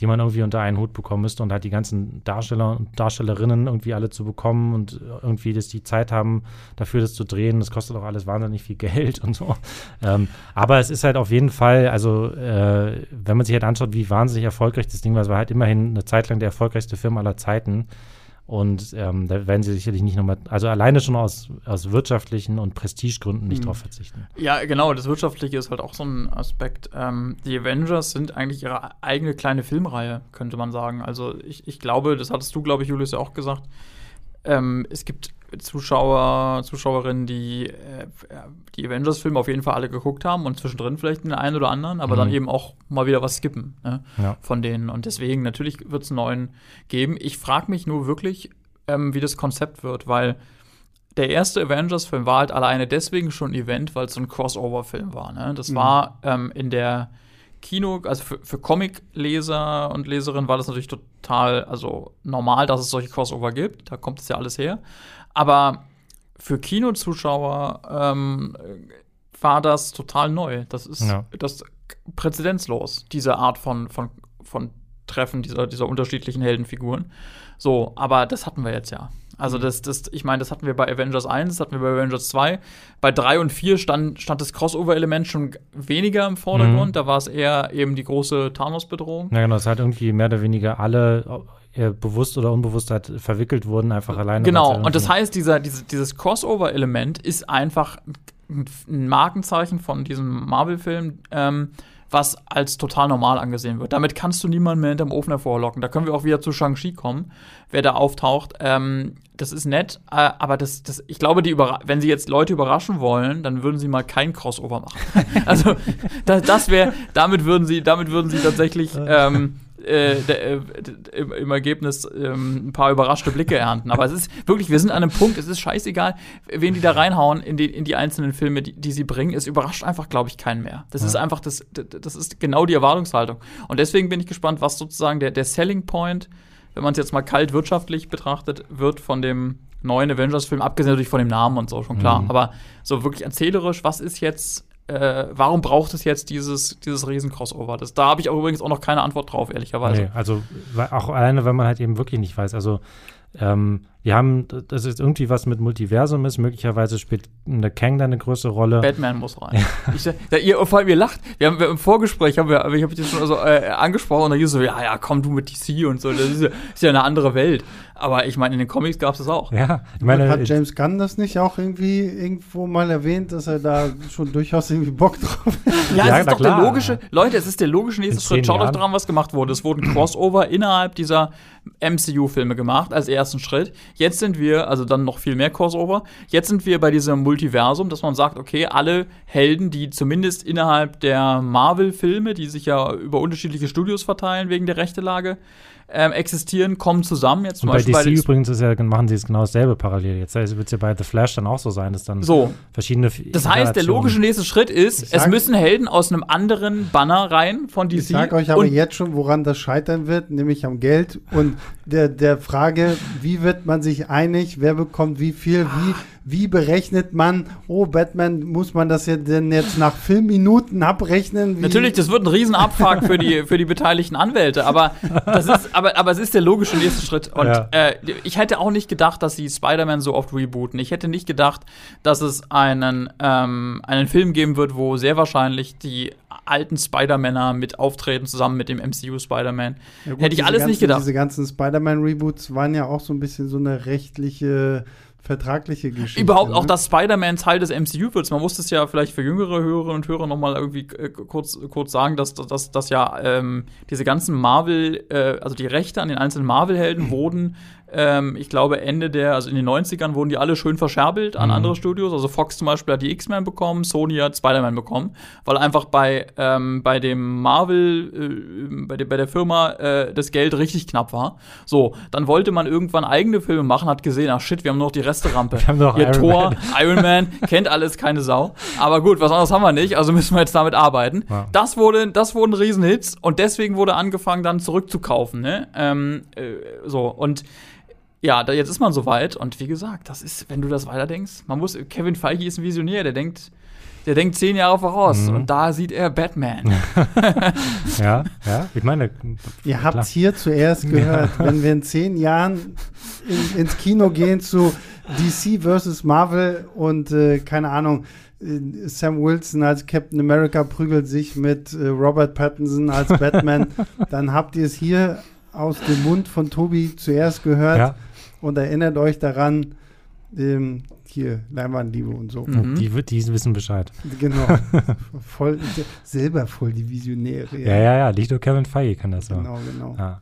die man irgendwie unter einen Hut bekommen müsste und halt die ganzen Darsteller und Darstellerinnen irgendwie alle zu bekommen und irgendwie, dass die Zeit haben, dafür das zu drehen. Das kostet auch alles wahnsinnig viel Geld und so. Ähm, aber es ist halt auf jeden Fall, also äh, wenn man sich halt anschaut, wie wahnsinnig erfolgreich das Ding war, es war halt immerhin eine Zeit lang der erfolgreichste Film aller Zeiten. Und ähm, da werden sie sicherlich nicht nochmal, also alleine schon aus, aus wirtschaftlichen und Prestigegründen nicht mhm. drauf verzichten. Ja, genau, das Wirtschaftliche ist halt auch so ein Aspekt. Ähm, die Avengers sind eigentlich ihre eigene kleine Filmreihe, könnte man sagen. Also ich, ich glaube, das hattest du, glaube ich, Julius, ja auch gesagt. Ähm, es gibt Zuschauer, Zuschauerinnen, die äh, die Avengers-Filme auf jeden Fall alle geguckt haben und zwischendrin vielleicht den einen oder anderen, aber mhm. dann eben auch mal wieder was skippen ne, ja. von denen. Und deswegen, natürlich wird es einen neuen geben. Ich frage mich nur wirklich, ähm, wie das Konzept wird, weil der erste Avengers-Film war halt alleine deswegen schon ein Event, weil es so ein Crossover-Film war. Ne? Das mhm. war ähm, in der Kino, also für, für Comic-Leser und Leserinnen war das natürlich total, also normal, dass es solche Crossover gibt. Da kommt es ja alles her. Aber für Kinozuschauer ähm, war das total neu. Das ist ja. das präzedenzlos, diese Art von, von, von Treffen dieser, dieser unterschiedlichen Heldenfiguren. So, aber das hatten wir jetzt ja. Also mhm. das, das, ich meine, das hatten wir bei Avengers 1, das hatten wir bei Avengers 2. Bei 3 und 4 stand, stand das Crossover-Element schon weniger im Vordergrund. Mhm. Da war es eher eben die große Thanos-Bedrohung. Ja, genau, es hat irgendwie mehr oder weniger alle bewusst oder unbewusst halt verwickelt wurden, einfach alleine. Genau, und das heißt, dieser, diese, dieses Crossover-Element ist einfach ein Markenzeichen von diesem Marvel-Film. Ähm, was als total normal angesehen wird. Damit kannst du niemanden mehr hinterm Ofen hervorlocken. Da können wir auch wieder zu Shang-Chi kommen, wer da auftaucht. Ähm, das ist nett, äh, aber das, das, ich glaube, die wenn sie jetzt Leute überraschen wollen, dann würden sie mal kein Crossover machen. also das, das wäre, damit würden sie, damit würden sie tatsächlich ähm, äh, äh, im, im, Ergebnis ähm, ein paar überraschte Blicke ernten. Aber es ist wirklich, wir sind an einem Punkt, es ist scheißegal, wen die da reinhauen in die, in die einzelnen Filme, die, die sie bringen. Es überrascht einfach, glaube ich, keinen mehr. Das ja. ist einfach, das, das ist genau die Erwartungshaltung. Und deswegen bin ich gespannt, was sozusagen der, der Selling Point, wenn man es jetzt mal kalt wirtschaftlich betrachtet, wird von dem neuen Avengers-Film, abgesehen natürlich von dem Namen und so, schon klar. Mhm. Aber so wirklich erzählerisch, was ist jetzt äh, warum braucht es jetzt dieses, dieses Riesen-Crossover? Das, da habe ich auch übrigens auch noch keine Antwort drauf, ehrlicherweise. Nee, also auch alleine, wenn man halt eben wirklich nicht weiß. Also ähm, wir haben, das ist irgendwie was mit Multiversum ist, möglicherweise spielt eine Kang da eine größere Rolle. Batman muss rein. ich, ja, ihr, vor allem, ihr lacht. Wir haben wir im Vorgespräch, haben wir, ich habe dich schon so äh, angesprochen und dann hieß so, ja, ja, komm du mit DC und so, das ist ja, ist ja eine andere Welt. Aber ich meine, in den Comics gab es das auch. Ja, ich meine, hat James Gunn das nicht auch irgendwie irgendwo mal erwähnt, dass er da schon durchaus irgendwie Bock drauf hat? Ja, ja es ist doch klar. der logische, Leute, es ist der logische nächste Schritt. Schaut euch dran, was gemacht wurde. Es wurden Crossover innerhalb dieser MCU-Filme gemacht als ersten Schritt. Jetzt sind wir, also dann noch viel mehr Crossover. Jetzt sind wir bei diesem Multiversum, dass man sagt, okay, alle Helden, die zumindest innerhalb der Marvel-Filme, die sich ja über unterschiedliche Studios verteilen wegen der Rechtelage, ähm, existieren, kommen zusammen. Jetzt zum und bei DC bei übrigens ist ja, machen sie es genau dasselbe parallel. Jetzt wird es ja bei The Flash dann auch so sein, dass dann so. verschiedene. Das heißt, der logische nächste Schritt ist, sag, es müssen Helden aus einem anderen Banner rein von DC. Ich sage euch aber jetzt schon, woran das scheitern wird, nämlich am Geld und der, der Frage, wie wird man sich einig, wer bekommt wie viel, wie wie berechnet man, oh, Batman, muss man das ja denn jetzt nach Filmminuten abrechnen? Natürlich, das wird ein Riesenabfuck für die, für die beteiligten Anwälte, aber, das ist, aber, aber es ist der logische nächste Schritt. Und ja. äh, ich hätte auch nicht gedacht, dass sie Spider-Man so oft rebooten. Ich hätte nicht gedacht, dass es einen, ähm, einen Film geben wird, wo sehr wahrscheinlich die alten Spider-Männer mit auftreten, zusammen mit dem MCU Spider-Man. Ja, Hätte ich alles ganzen, nicht gedacht. Diese ganzen Spider-Man-Reboots waren ja auch so ein bisschen so eine rechtliche vertragliche Geschichte. Überhaupt ne? auch, dass Spider-Man Teil des MCU wird. Man muss es ja vielleicht für jüngere Hörerinnen und Hörer noch mal irgendwie äh, kurz, kurz sagen, dass, dass, dass ja ähm, diese ganzen Marvel, äh, also die Rechte an den einzelnen Marvel-Helden wurden ähm, ich glaube, Ende der, also in den 90ern wurden die alle schön verscherbelt an mhm. andere Studios. Also Fox zum Beispiel hat die X-Men bekommen, Sony hat Spider-Man bekommen, weil einfach bei, ähm, bei dem Marvel, äh, bei, de, bei der Firma äh, das Geld richtig knapp war. So, dann wollte man irgendwann eigene Filme machen, hat gesehen, ach shit, wir haben noch die Resterampe. Wir haben noch Hier Iron Thor, Man. Iron Man, kennt alles keine Sau. Aber gut, was anderes haben wir nicht, also müssen wir jetzt damit arbeiten. Ja. Das, wurde, das wurden Riesenhits und deswegen wurde angefangen, dann zurückzukaufen. Ne? Ähm, äh, so, und ja, da, jetzt ist man soweit und wie gesagt, das ist, wenn du das weiterdenkst, man muss, Kevin Feige ist ein Visionär, der denkt, der denkt zehn Jahre voraus mhm. und da sieht er Batman. ja, ja, ich meine. Ihr habt hier zuerst gehört, ja. wenn wir in zehn Jahren in, ins Kino gehen zu DC versus Marvel und äh, keine Ahnung, äh, Sam Wilson als Captain America prügelt sich mit äh, Robert Pattinson als Batman, dann habt ihr es hier aus dem Mund von Tobi zuerst gehört. Ja und erinnert euch daran, ähm, hier, Leinwandliebe und so. Mhm. Die, die wissen Bescheid. Genau. voll, selber voll die Visionäre. Ja, ja, ja. Nicht nur Kevin Feige kann das so. Genau, genau. Ja.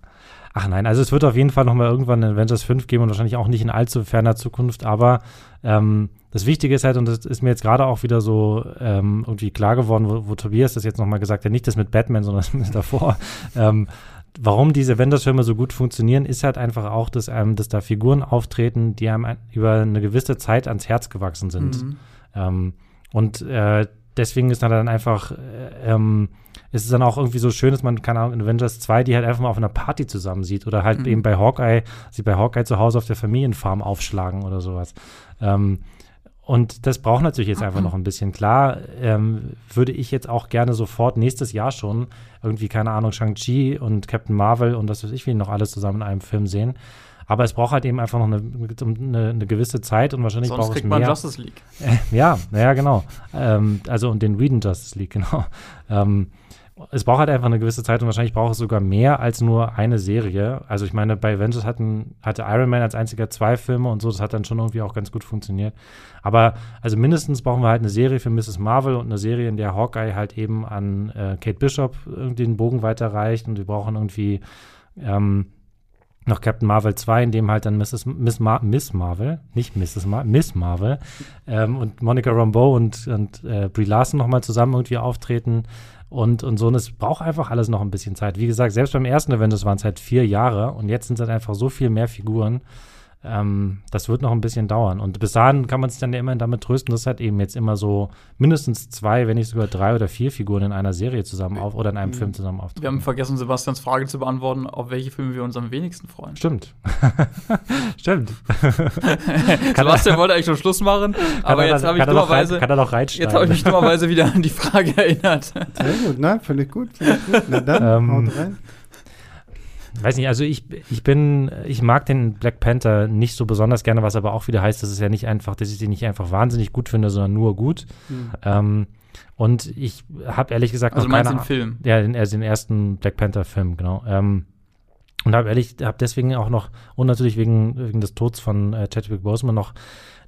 Ach nein, also es wird auf jeden Fall noch mal irgendwann ein Avengers 5 geben und wahrscheinlich auch nicht in allzu ferner Zukunft, aber ähm, das Wichtige ist halt, und das ist mir jetzt gerade auch wieder so ähm, irgendwie klar geworden, wo, wo Tobias das jetzt noch mal gesagt hat, nicht das mit Batman, sondern das davor, ähm, warum diese Avengers-Filme so gut funktionieren, ist halt einfach auch, dass, ähm, dass da Figuren auftreten, die einem über eine gewisse Zeit ans Herz gewachsen sind. Mhm. Ähm, und äh, deswegen ist dann einfach, äh, ähm, ist es dann auch irgendwie so schön, dass man, keine Ahnung, in Avengers 2 die halt einfach mal auf einer Party zusammen sieht oder halt mhm. eben bei Hawkeye, sie bei Hawkeye zu Hause auf der Familienfarm aufschlagen oder sowas. Ähm, und das braucht natürlich jetzt einfach noch ein bisschen. Klar, ähm, würde ich jetzt auch gerne sofort nächstes Jahr schon irgendwie, keine Ahnung, Shang-Chi und Captain Marvel und das weiß ich, wie noch alles zusammen in einem Film sehen. Aber es braucht halt eben einfach noch eine, eine, eine gewisse Zeit und wahrscheinlich Sonst braucht es mehr. man Justice League. Äh, ja, naja, genau. Ähm, also und den Whedon Justice League, genau. Ähm, es braucht halt einfach eine gewisse Zeit und wahrscheinlich braucht es sogar mehr als nur eine Serie. Also ich meine, bei Avengers hatten, hatte Iron Man als einziger zwei Filme und so, das hat dann schon irgendwie auch ganz gut funktioniert. Aber also mindestens brauchen wir halt eine Serie für Mrs. Marvel und eine Serie, in der Hawkeye halt eben an äh, Kate Bishop den Bogen weiterreicht und wir brauchen irgendwie ähm, noch Captain Marvel 2, in dem halt dann Mrs. Miss, Mar Miss Marvel, nicht Mrs. Mar Miss Marvel ähm, und Monica Rambeau und, und äh, Brie Larson nochmal zusammen irgendwie auftreten und, und so. Und es braucht einfach alles noch ein bisschen Zeit. Wie gesagt, selbst beim ersten Avengers waren es halt vier Jahre und jetzt sind es halt einfach so viel mehr Figuren. Ähm, das wird noch ein bisschen dauern. Und bis dahin kann man sich dann ja immer damit trösten, dass halt eben jetzt immer so mindestens zwei, wenn nicht sogar drei oder vier Figuren in einer Serie zusammen auf oder in einem Film zusammen auftreten. Wir haben vergessen, Sebastians Frage zu beantworten, auf welche Filme wir uns am wenigsten freuen. Stimmt. Stimmt. Sebastian wollte eigentlich schon Schluss machen, aber jetzt habe ich dummerweise. Kann er noch Jetzt habe ich mich dummerweise wieder an die Frage erinnert. Sehr gut, ne? Ich gut. Ich gut. Na dann, ähm, haut rein. Weiß nicht, also ich, ich bin, ich mag den Black Panther nicht so besonders gerne, was aber auch wieder heißt, dass es ja nicht einfach, dass ich den nicht einfach wahnsinnig gut finde, sondern nur gut. Mhm. Ähm, und ich habe ehrlich gesagt also noch keine, den Film? Ja, den, also den ersten Black Panther Film, genau. Ähm, und habe ehrlich, habe deswegen auch noch und natürlich wegen, wegen des Todes von äh, Chadwick Boseman noch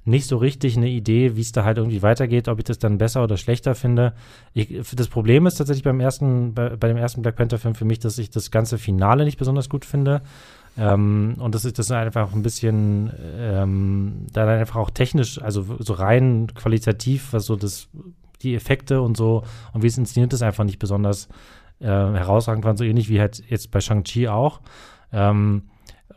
nicht so richtig eine Idee, wie es da halt irgendwie weitergeht, ob ich das dann besser oder schlechter finde. Ich, das Problem ist tatsächlich beim ersten, bei, bei dem ersten Black Panther-Film für mich, dass ich das ganze Finale nicht besonders gut finde. Ähm, und das ist das einfach ein bisschen ähm, dann einfach auch technisch, also so rein qualitativ, was so das, die Effekte und so und wie es inszeniert ist, einfach nicht besonders äh, herausragend waren, so ähnlich wie halt jetzt bei Shang-Chi auch. Ähm,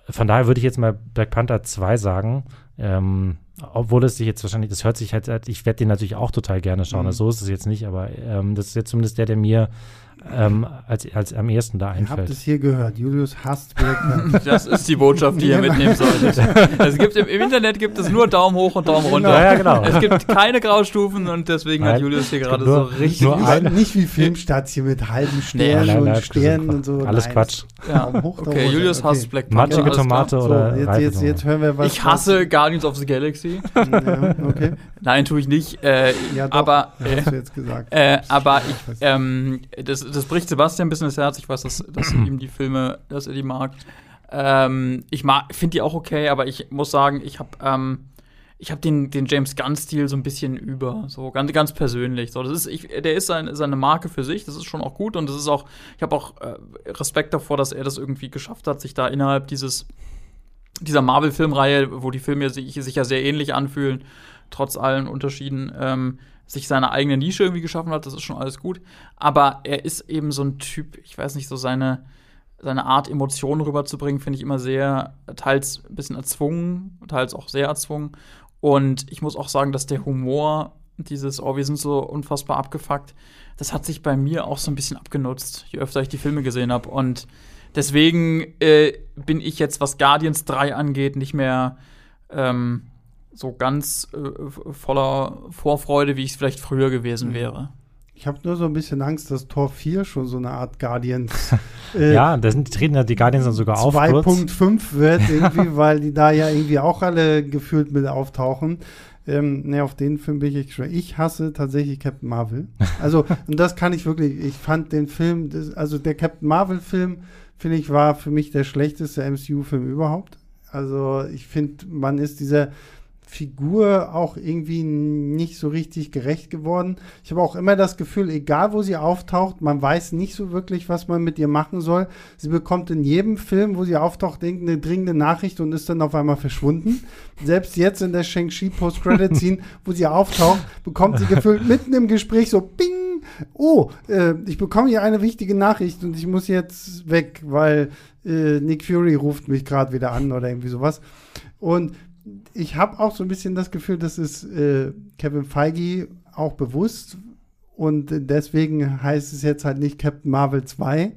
von daher würde ich jetzt mal Black Panther 2 sagen. Ähm, obwohl es sich jetzt wahrscheinlich, das hört sich halt, ich werde den natürlich auch total gerne schauen. Mhm. Also so ist es jetzt nicht, aber ähm, das ist jetzt zumindest der, der mir ähm, als, als am ersten da einfällt. Ihr habt es hier gehört. Julius hasst Black Panther. Das ist die Botschaft, die ihr mitnehmen solltet. Es gibt im, im, Internet gibt es nur Daumen hoch und Daumen genau. runter. Ja, genau. Es gibt keine Graustufen und deswegen nein, hat Julius hier gerade so richtig. Nur ein, nicht wie Filmstadt hier mit halben Sternen nein, nein, und Sternen und so. Alles nein, Quatsch. Ja. okay, Julius okay. hasst Black Panther. Matschige Tomate oder so, jetzt, jetzt, jetzt, hören wir was. Ich hasse was. Guardians of the Galaxy. ja, okay. Nein, tue ich nicht. Äh, ja, doch. aber, äh, hast du jetzt gesagt. Äh, aber ich, ähm, das, das bricht Sebastian ein bisschen das Herz. Ich weiß, dass, dass ihm die Filme, dass er die mag. Ähm, ich finde die auch okay, aber ich muss sagen, ich habe ähm, ich habe den, den James Gunn-Stil so ein bisschen über, so ganz, ganz persönlich. So, das ist, ich, der ist sein, seine Marke für sich, das ist schon auch gut und das ist auch, ich habe auch äh, Respekt davor, dass er das irgendwie geschafft hat, sich da innerhalb dieses, dieser Marvel-Filmreihe, wo die Filme sich, sich ja sehr ähnlich anfühlen, trotz allen Unterschieden, ähm, sich seine eigene Nische irgendwie geschaffen hat, das ist schon alles gut. Aber er ist eben so ein Typ, ich weiß nicht, so seine, seine Art, Emotionen rüberzubringen, finde ich immer sehr, teils ein bisschen erzwungen, teils auch sehr erzwungen. Und ich muss auch sagen, dass der Humor, dieses, oh, wir sind so unfassbar abgefuckt, das hat sich bei mir auch so ein bisschen abgenutzt, je öfter ich die Filme gesehen habe. Und deswegen äh, bin ich jetzt, was Guardians 3 angeht, nicht mehr ähm, so ganz äh, voller Vorfreude, wie ich es vielleicht früher gewesen mhm. wäre. Ich habe nur so ein bisschen Angst, dass Tor 4 schon so eine Art Guardians. Äh, ja, da sind, treten ja die Guardians dann sogar auf. 2.5 wird irgendwie, weil die da ja irgendwie auch alle gefühlt mit auftauchen. Ähm, ne, auf den Film bin ich schon. Ich hasse tatsächlich Captain Marvel. Also, und das kann ich wirklich, ich fand den Film, das, also der Captain Marvel-Film, finde ich, war für mich der schlechteste MCU-Film überhaupt. Also, ich finde, man ist dieser Figur auch irgendwie nicht so richtig gerecht geworden. Ich habe auch immer das Gefühl, egal wo sie auftaucht, man weiß nicht so wirklich, was man mit ihr machen soll. Sie bekommt in jedem Film, wo sie auftaucht, irgendeine dringende Nachricht und ist dann auf einmal verschwunden. Selbst jetzt in der Shang-Chi Post-Credit-Scene, wo sie auftaucht, bekommt sie gefühlt mitten im Gespräch so Bing! Oh, äh, ich bekomme hier eine wichtige Nachricht und ich muss jetzt weg, weil äh, Nick Fury ruft mich gerade wieder an oder irgendwie sowas. Und ich habe auch so ein bisschen das Gefühl, das ist äh, Kevin Feige auch bewusst. Und deswegen heißt es jetzt halt nicht Captain Marvel 2,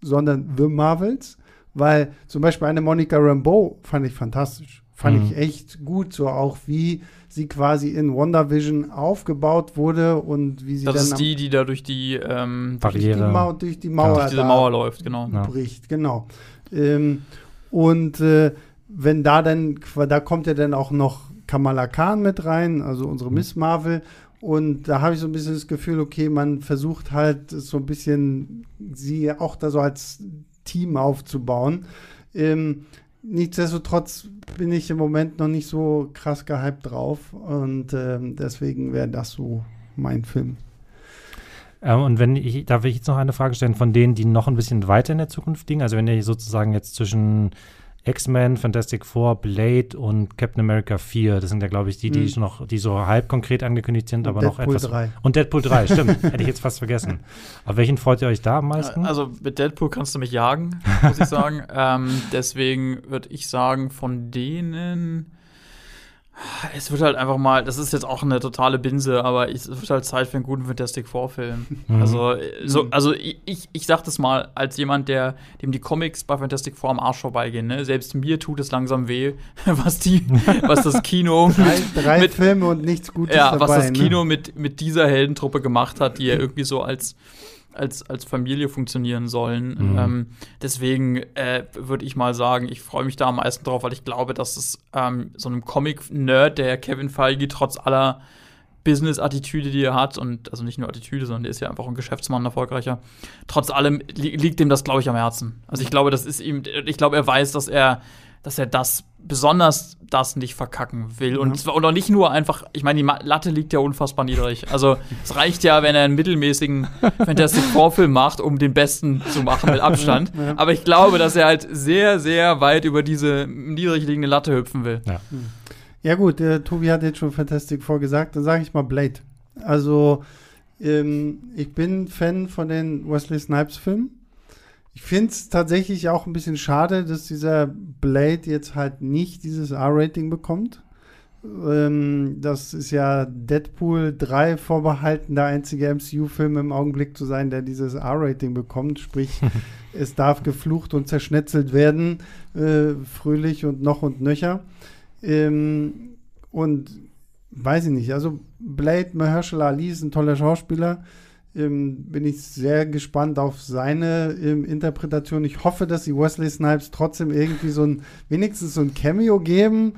sondern The Marvels. Weil zum Beispiel eine Monica Rambeau fand ich fantastisch. Fand mhm. ich echt gut, so auch wie sie quasi in WandaVision aufgebaut wurde und wie sie das dann. Das ist die, die da durch die ähm, durch die, Mauer, durch die Mauer, durch diese Mauer läuft, genau. Bricht, genau. Ähm, und äh, wenn da dann, da kommt ja dann auch noch Kamala Khan mit rein, also unsere mhm. Miss Marvel. Und da habe ich so ein bisschen das Gefühl, okay, man versucht halt so ein bisschen sie auch da so als Team aufzubauen. Ähm, nichtsdestotrotz bin ich im Moment noch nicht so krass gehypt drauf und ähm, deswegen wäre das so mein Film. Ähm, und wenn ich, darf ich jetzt noch eine Frage stellen von denen, die noch ein bisschen weiter in der Zukunft liegen? Also wenn ihr sozusagen jetzt zwischen X-Men, Fantastic Four, Blade und Captain America 4. Das sind ja, glaube ich, die, die mhm. noch, die so halb konkret angekündigt sind, und aber Deadpool noch etwas. 3. Und Deadpool 3, stimmt. Hätte ich jetzt fast vergessen. Auf welchen freut ihr euch da am meisten? Also mit Deadpool kannst du mich jagen, muss ich sagen. ähm, deswegen würde ich sagen, von denen es wird halt einfach mal, das ist jetzt auch eine totale Binse, aber es wird halt Zeit für einen guten Fantastic Four-Film. Mhm. Also, so, also ich, ich sag das mal als jemand, der, dem die Comics bei Fantastic Four am Arsch vorbeigehen. Ne? Selbst mir tut es langsam weh, was die, was das Kino. drei, drei mit, Filme und nichts Gutes. Ja, dabei, was das ne? Kino ne? mit, mit dieser Heldentruppe gemacht hat, die ja irgendwie so als als, als Familie funktionieren sollen. Mhm. Ähm, deswegen äh, würde ich mal sagen, ich freue mich da am meisten drauf, weil ich glaube, dass es ähm, so einem Comic-Nerd, der Kevin Feige trotz aller Business-Attitüde, die er hat, und also nicht nur Attitüde, sondern der ist ja einfach ein Geschäftsmann, erfolgreicher. Trotz allem li liegt ihm das, glaube ich, am Herzen. Also ich glaube, das ist ihm, ich glaube, er weiß, dass er dass er das besonders das nicht verkacken will. Und, zwar, und auch nicht nur einfach, ich meine, die Latte liegt ja unfassbar niedrig. Also es reicht ja, wenn er einen mittelmäßigen Fantastic Four-Film macht, um den besten zu machen mit Abstand. Ja. Aber ich glaube, dass er halt sehr, sehr weit über diese niedrig liegende Latte hüpfen will. Ja, ja gut, äh, Tobi hat jetzt schon Fantastic Four gesagt, dann sage ich mal Blade. Also ähm, ich bin Fan von den Wesley Snipes-Filmen. Ich finde es tatsächlich auch ein bisschen schade, dass dieser Blade jetzt halt nicht dieses R-Rating bekommt. Ähm, das ist ja Deadpool 3 vorbehalten, der einzige MCU-Film im Augenblick zu sein, der dieses R-Rating bekommt. Sprich, es darf geflucht und zerschnetzelt werden, äh, fröhlich und noch und nöcher. Ähm, und weiß ich nicht, also Blade Mahershala Ali ist ein toller Schauspieler ähm, bin ich sehr gespannt auf seine ähm, Interpretation. Ich hoffe, dass die Wesley Snipes trotzdem irgendwie so ein, wenigstens so ein Cameo geben.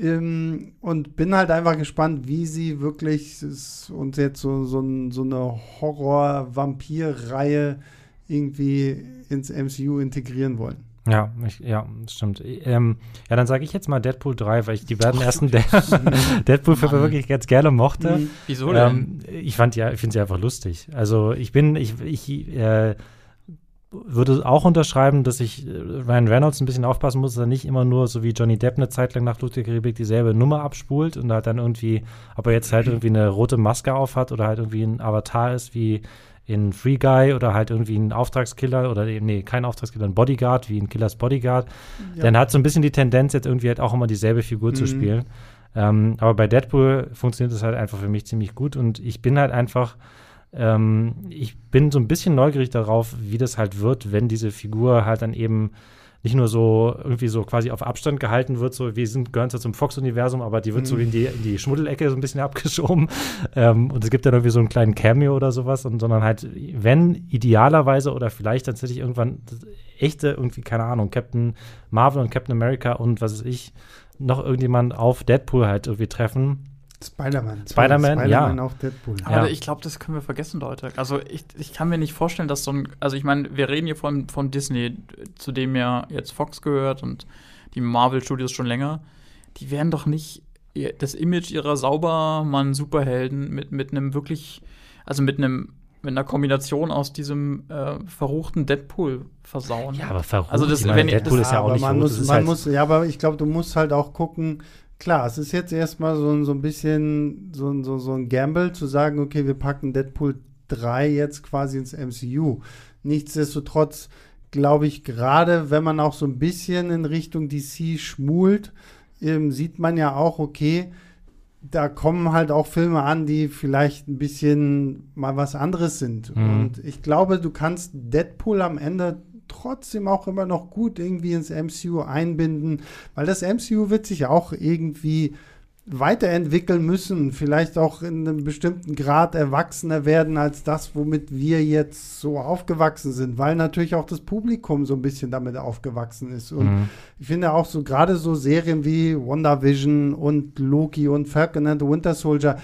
Ähm, und bin halt einfach gespannt, wie sie wirklich uns jetzt so, so, ein, so eine Horror-Vampir-Reihe irgendwie ins MCU integrieren wollen. Ja, ich, ja, das stimmt. Ähm, ja, dann sage ich jetzt mal Deadpool 3, weil ich die beiden ersten De Deadpool-Filme wirklich ganz gerne mochte. Mhm. Wieso denn? Ähm, ich fand ja, ich finde sie einfach lustig. Also ich bin, ich, ich äh, würde auch unterschreiben, dass ich äh, Ryan Reynolds ein bisschen aufpassen muss, dass er nicht immer nur so wie Johnny Depp eine Zeit lang nach Flucht der Karibik dieselbe Nummer abspult und halt dann irgendwie, ob er jetzt halt irgendwie eine rote Maske aufhat oder halt irgendwie ein Avatar ist wie in Free Guy oder halt irgendwie ein Auftragskiller oder nee, kein Auftragskiller, ein Bodyguard, wie ein Killers Bodyguard. Ja. Dann hat so ein bisschen die Tendenz, jetzt irgendwie halt auch immer dieselbe Figur mhm. zu spielen. Ähm, aber bei Deadpool funktioniert das halt einfach für mich ziemlich gut und ich bin halt einfach, ähm, ich bin so ein bisschen neugierig darauf, wie das halt wird, wenn diese Figur halt dann eben nicht nur so irgendwie so quasi auf Abstand gehalten wird, so wir sind, gehören zwar zum Fox-Universum, aber die wird mhm. so in die, in die Schmuddelecke so ein bisschen abgeschoben. Ähm, und es gibt dann irgendwie so einen kleinen Cameo oder sowas, und, sondern halt, wenn idealerweise oder vielleicht tatsächlich irgendwann echte, irgendwie, keine Ahnung, Captain Marvel und Captain America und was weiß ich, noch irgendjemand auf Deadpool halt irgendwie treffen, Spider-Man. Spider-Man, Spider ja. auch Deadpool. Aber ja. ich glaube, das können wir vergessen, Leute. Also ich, ich kann mir nicht vorstellen, dass so ein, also ich meine, wir reden hier von, von Disney, zu dem ja jetzt Fox gehört und die Marvel-Studios schon länger. Die werden doch nicht das Image ihrer Saubermann-Superhelden mit, mit einem wirklich, also mit einem mit einer Kombination aus diesem äh, verruchten Deadpool versauen. Ja, aber verrucht. Also das, wenn Deadpool das, ist ja auch nicht man muss, man halt muss, Ja, aber ich glaube, du musst halt auch gucken, klar, es ist jetzt erstmal so, so ein bisschen so, so, so ein Gamble zu sagen, okay, wir packen Deadpool 3 jetzt quasi ins MCU. Nichtsdestotrotz glaube ich, gerade wenn man auch so ein bisschen in Richtung DC schmult, ähm, sieht man ja auch, okay, da kommen halt auch Filme an, die vielleicht ein bisschen mal was anderes sind. Mhm. Und ich glaube, du kannst Deadpool am Ende trotzdem auch immer noch gut irgendwie ins MCU einbinden, weil das MCU wird sich auch irgendwie weiterentwickeln müssen, vielleicht auch in einem bestimmten Grad erwachsener werden als das, womit wir jetzt so aufgewachsen sind, weil natürlich auch das Publikum so ein bisschen damit aufgewachsen ist. Und mhm. ich finde auch so gerade so Serien wie WandaVision und Loki und Falcon and the Winter Soldier,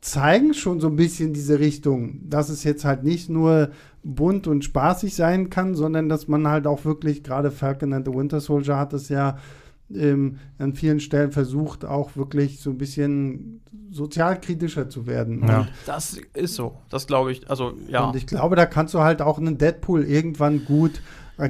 zeigen schon so ein bisschen diese Richtung, dass es jetzt halt nicht nur bunt und spaßig sein kann, sondern dass man halt auch wirklich, gerade Falcon and the Winter Soldier hat es ja ähm, an vielen Stellen versucht, auch wirklich so ein bisschen sozialkritischer zu werden. Ja. das ist so, das glaube ich, also ja. Und ich glaube, da kannst du halt auch einen Deadpool irgendwann gut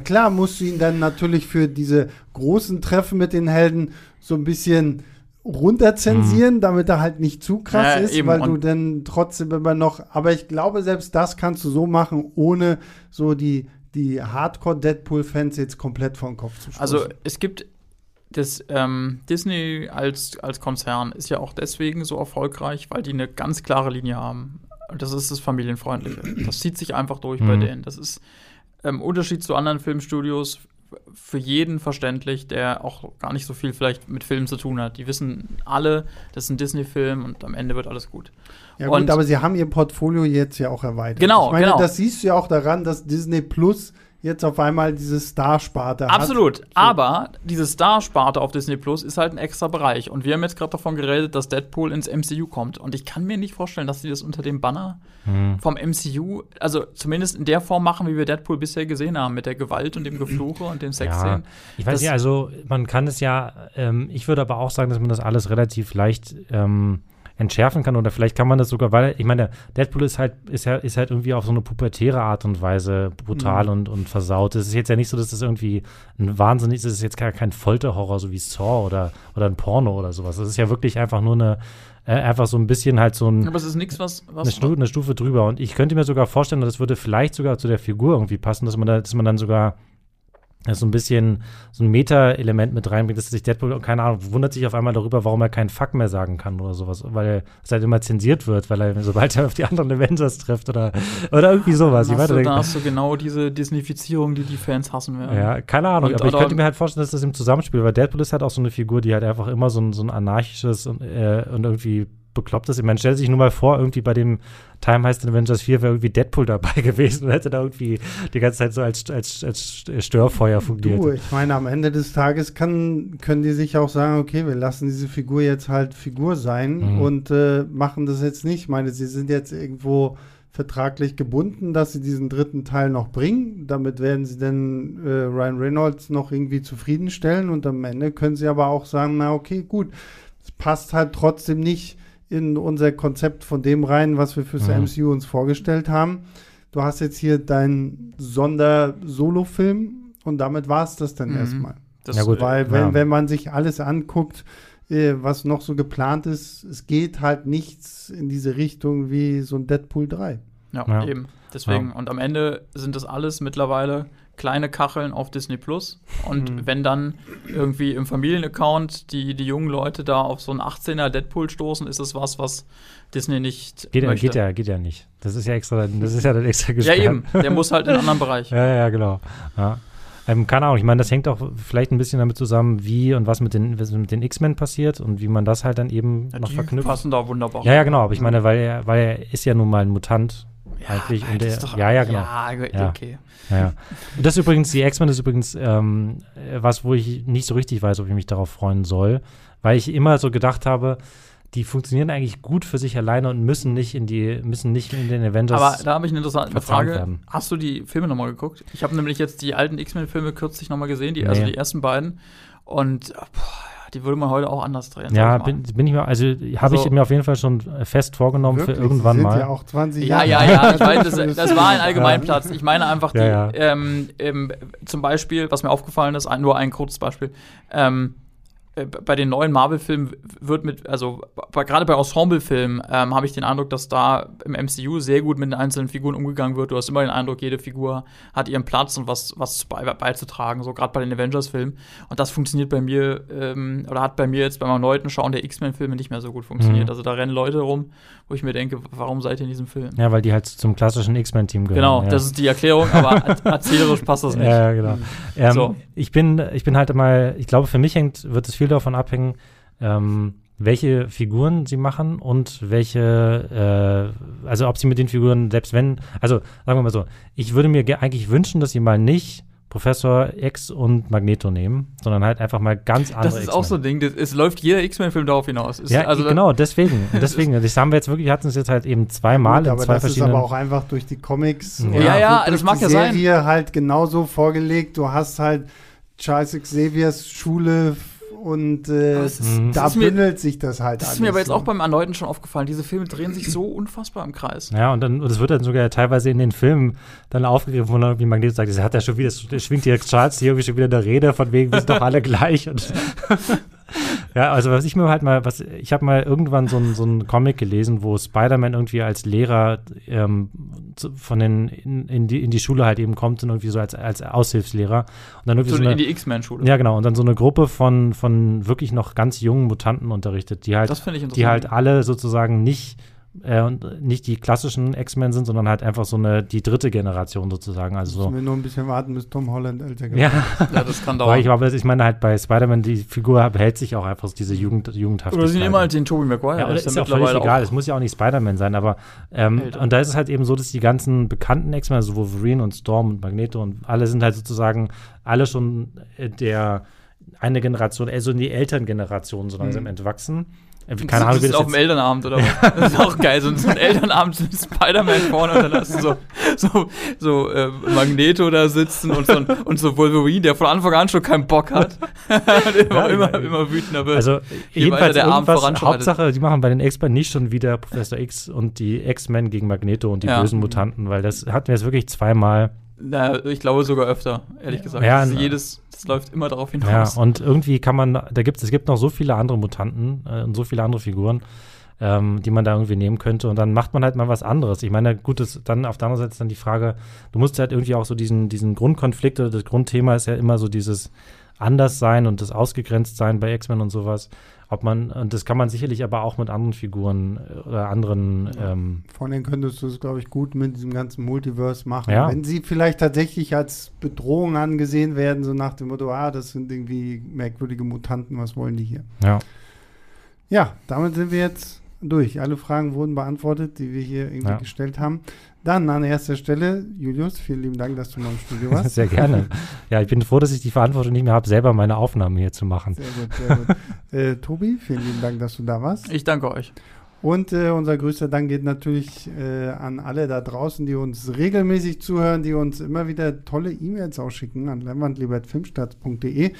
Klar musst du ihn dann natürlich für diese großen Treffen mit den Helden so ein bisschen runterzensieren, mhm. damit er halt nicht zu krass ja, ist, eben. weil du dann trotzdem immer noch, aber ich glaube, selbst das kannst du so machen, ohne so die, die Hardcore-Deadpool-Fans jetzt komplett vor den Kopf zu stoßen. Also es gibt das ähm, Disney als, als Konzern ist ja auch deswegen so erfolgreich, weil die eine ganz klare Linie haben. Das ist das Familienfreundliche. Das zieht sich einfach durch mhm. bei denen. Das ist im ähm, Unterschied zu anderen Filmstudios, für jeden verständlich, der auch gar nicht so viel vielleicht mit Filmen zu tun hat. Die wissen alle, das ist ein Disney-Film und am Ende wird alles gut. Ja gut, aber sie haben ihr Portfolio jetzt ja auch erweitert. Genau, ich meine, genau. das siehst du ja auch daran, dass Disney Plus jetzt auf einmal diese Star-Sparte hat. Absolut. Aber diese Star-Sparte auf Disney Plus ist halt ein extra Bereich. Und wir haben jetzt gerade davon geredet, dass Deadpool ins MCU kommt. Und ich kann mir nicht vorstellen, dass sie das unter dem Banner hm. vom MCU, also zumindest in der Form machen, wie wir Deadpool bisher gesehen haben, mit der Gewalt und dem Gefluche und den Sexszenen. Ja, ich weiß nicht, also man kann es ja, ähm, ich würde aber auch sagen, dass man das alles relativ leicht ähm, entschärfen kann oder vielleicht kann man das sogar, weil ich meine, Deadpool ist halt, ist ja, ist halt irgendwie auf so eine pubertäre Art und Weise brutal mhm. und, und versaut. Es ist jetzt ja nicht so, dass das irgendwie ein wahnsinnig, es ist jetzt kein, kein Folterhorror, so wie Saw oder, oder ein Porno oder sowas. Das ist ja wirklich einfach nur eine, äh, einfach so ein bisschen halt so ein. Aber es ist nichts, was. was eine, Stufe, eine Stufe drüber. Und ich könnte mir sogar vorstellen, das würde vielleicht sogar zu der Figur irgendwie passen, dass man da, dass man dann sogar so ein bisschen so ein Meta-Element mit reinbringt, dass sich Deadpool, keine Ahnung, wundert sich auf einmal darüber, warum er keinen Fuck mehr sagen kann oder sowas, weil es halt immer zensiert wird, weil er, sobald er auf die anderen Avengers trifft oder, oder irgendwie sowas. Hast du, da hast du genau diese Disneyfizierung, die die Fans hassen werden. Ja, keine Ahnung, und, aber ich könnte mir halt vorstellen, dass das im Zusammenspiel, weil Deadpool ist halt auch so eine Figur, die halt einfach immer so ein, so ein anarchisches und, äh, und irgendwie bekloppt ist. Man stellt sich nur mal vor, irgendwie bei dem Time heißt in Avengers 4 wäre irgendwie Deadpool dabei gewesen und hätte da irgendwie die ganze Zeit so als, als, als Störfeuer fungiert. Du, ich meine, am Ende des Tages kann, können die sich auch sagen, okay, wir lassen diese Figur jetzt halt Figur sein mhm. und äh, machen das jetzt nicht. Ich meine, sie sind jetzt irgendwo vertraglich gebunden, dass sie diesen dritten Teil noch bringen. Damit werden sie dann äh, Ryan Reynolds noch irgendwie zufriedenstellen und am Ende können sie aber auch sagen, na okay, gut, es passt halt trotzdem nicht in unser Konzept von dem rein, was wir fürs mhm. MCU uns vorgestellt haben. Du hast jetzt hier deinen Sonder-Solo-Film und damit war es das dann mhm. erstmal. Das, ja gut, weil wenn, ja. wenn man sich alles anguckt, äh, was noch so geplant ist, es geht halt nichts in diese Richtung wie so ein Deadpool 3. Ja, ja. eben. Deswegen. Und am Ende sind das alles mittlerweile kleine Kacheln auf Disney Plus. Und mhm. wenn dann irgendwie im Familienaccount die, die jungen Leute da auf so einen 18er Deadpool stoßen, ist das was, was Disney nicht geht, möchte. Geht ja, geht ja nicht. Das ist ja extra, das ist ja dann extra gesperrt. Ja, eben. Der muss halt in einen anderen Bereich. Ja, ja, genau. Ja. Ähm, keine Ahnung, ich meine, das hängt auch vielleicht ein bisschen damit zusammen, wie und was mit den, mit den X-Men passiert und wie man das halt dann eben ja, noch die verknüpft. passen da wunderbar. Ja, ja, genau, aber ich meine, weil er, weil er ist ja nun mal ein Mutant ja, eigentlich. Und der, doch, ja, ja, genau. Ja, okay. Ja, ja. Und das ist übrigens, die X-Men ist übrigens ähm, was, wo ich nicht so richtig weiß, ob ich mich darauf freuen soll, weil ich immer so gedacht habe, die funktionieren eigentlich gut für sich alleine und müssen nicht in die müssen nicht in den Avengers. Aber da habe ich eine interessante Frage. Werden. Hast du die Filme nochmal geguckt? Ich habe nämlich jetzt die alten X-Men-Filme kürzlich nochmal gesehen, die, nee. also die ersten beiden. Und boah, die würde man heute auch anders drehen. Ja, bin, bin, ich mir, also habe also, ich mir auf jeden Fall schon fest vorgenommen wirklich? für irgendwann Sie sind mal. Ja, auch 20 ja, Jahre. ja, ja, ich weiß, das, das war ein Allgemeinplatz. Ich meine einfach die, ja, ja. Ähm, ähm, zum Beispiel, was mir aufgefallen ist, nur ein kurzes Beispiel. Ähm, äh, bei den neuen Marvel-Filmen wird mit, also gerade bei Ensemble-Filmen ähm, habe ich den Eindruck, dass da im MCU sehr gut mit den einzelnen Figuren umgegangen wird. Du hast immer den Eindruck, jede Figur hat ihren Platz und was, was bei, beizutragen, so gerade bei den Avengers-Filmen. Und das funktioniert bei mir, ähm, oder hat bei mir jetzt beim erneuten Schauen der X-Men-Filme nicht mehr so gut funktioniert. Mhm. Also da rennen Leute rum, wo ich mir denke, warum seid ihr in diesem Film? Ja, weil die halt zum klassischen X-Men-Team gehören. Genau, ja. das ist die Erklärung, aber erzählerisch passt das nicht. Ja, genau. Mhm. Ähm, so. ich, bin, ich bin halt immer, ich glaube, für mich hängt, wird es viel davon abhängen, ähm, welche Figuren sie machen und welche, äh, also ob sie mit den Figuren, selbst wenn, also sagen wir mal so, ich würde mir eigentlich wünschen, dass sie mal nicht Professor X und Magneto nehmen, sondern halt einfach mal ganz andere Das ist auch so ein Ding, das, es läuft jeder X-Men-Film darauf hinaus. Ist, ja, also genau, deswegen. deswegen. das haben wir jetzt wirklich, hatten es jetzt halt eben zweimal Gut, in zwei das verschiedenen. Das ist aber auch einfach durch die Comics. Ja, ja, ja das mag ja sein. Serie halt genauso vorgelegt. Du hast halt Charles Xaviers Schule und äh, ist, da bündelt mir, sich das halt Das ist mir aber jetzt so. auch beim Erneuten schon aufgefallen. Diese Filme drehen sich so unfassbar im Kreis. Ja, und dann, das wird dann sogar teilweise in den Filmen dann aufgegriffen, wo dann irgendwie Magneto sagt, das hat ja schon wieder, das schwingt hier Charles hier irgendwie schon wieder in der Rede, von wegen, wir sind doch alle gleich. Und ja, also was ich mir halt mal, was ich habe mal irgendwann so ein Comic gelesen, wo Spider-Man irgendwie als Lehrer ähm, zu, von den in, in, die, in die Schule halt eben kommt und irgendwie so als, als Aushilfslehrer. Und dann irgendwie so, so eine, in die X-Men-Schule. Ja, genau. Und dann so eine Gruppe von, von wirklich noch ganz jungen Mutanten unterrichtet, die halt, die halt alle sozusagen nicht äh, und nicht die klassischen X-Men sind, sondern halt einfach so eine, die dritte Generation sozusagen. Also Müssen wir nur ein bisschen warten, bis Tom Holland älter wird. Ja. ja, das kann dauern. ich, aber ich meine halt bei Spider-Man, die Figur behält sich auch einfach diese Jugend, Jugendhaftigkeit. Oder sie nehmen halt den Tobey Maguire. Ja, ist, ist ja völlig egal. Es muss ja auch nicht Spider-Man sein, aber ähm, und da ist es halt eben so, dass die ganzen bekannten X-Men, also Wolverine und Storm und Magneto und alle sind halt sozusagen alle schon äh, der eine Generation, also in die Elterngeneration so langsam mhm. entwachsen. Äh, keine Ahnung, wie das auf dem Elternabend oder was? Das ist auch geil, so, so ein Elternabend mit Spider-Man vorne und dann du so, so, so äh, Magneto da sitzen und so, und so Wolverine, der von Anfang an schon keinen Bock hat. immer, ja, immer, immer wütender wird. Also jedenfalls der Abend Hauptsache, die machen bei den X-Men nicht schon wieder Professor X und die X-Men gegen Magneto und die ja. bösen Mutanten, weil das hatten wir jetzt wirklich zweimal na, ich glaube sogar öfter, ehrlich gesagt. Ja, also jedes, das läuft immer darauf hinaus. Ja, und irgendwie kann man, da gibt es gibt noch so viele andere Mutanten äh, und so viele andere Figuren, ähm, die man da irgendwie nehmen könnte. Und dann macht man halt mal was anderes. Ich meine, gut, ist dann auf der anderen Seite ist dann die Frage, du musst halt irgendwie auch so diesen, diesen Grundkonflikt oder das Grundthema ist ja immer so dieses Anderssein und das Ausgegrenztsein bei X-Men und sowas. Ob man, und das kann man sicherlich aber auch mit anderen Figuren äh, oder anderen. Ja. Ähm, Vor allem könntest du es, glaube ich, gut mit diesem ganzen Multiverse machen. Ja. Wenn sie vielleicht tatsächlich als Bedrohung angesehen werden, so nach dem Motto, ah, das sind irgendwie merkwürdige Mutanten, was wollen die hier? Ja. Ja, damit sind wir jetzt durch. Alle Fragen wurden beantwortet, die wir hier irgendwie ja. gestellt haben. Dann an erster Stelle, Julius, vielen lieben Dank, dass du mal im Studio warst. Sehr gerne. Ja, ich bin froh, dass ich die Verantwortung nicht mehr habe, selber meine Aufnahmen hier zu machen. Sehr gut, sehr gut. äh, Tobi, vielen lieben Dank, dass du da warst. Ich danke euch. Und äh, unser größter Dank geht natürlich äh, an alle da draußen, die uns regelmäßig zuhören, die uns immer wieder tolle E-Mails ausschicken an leinwandliebertfilmstarts.de.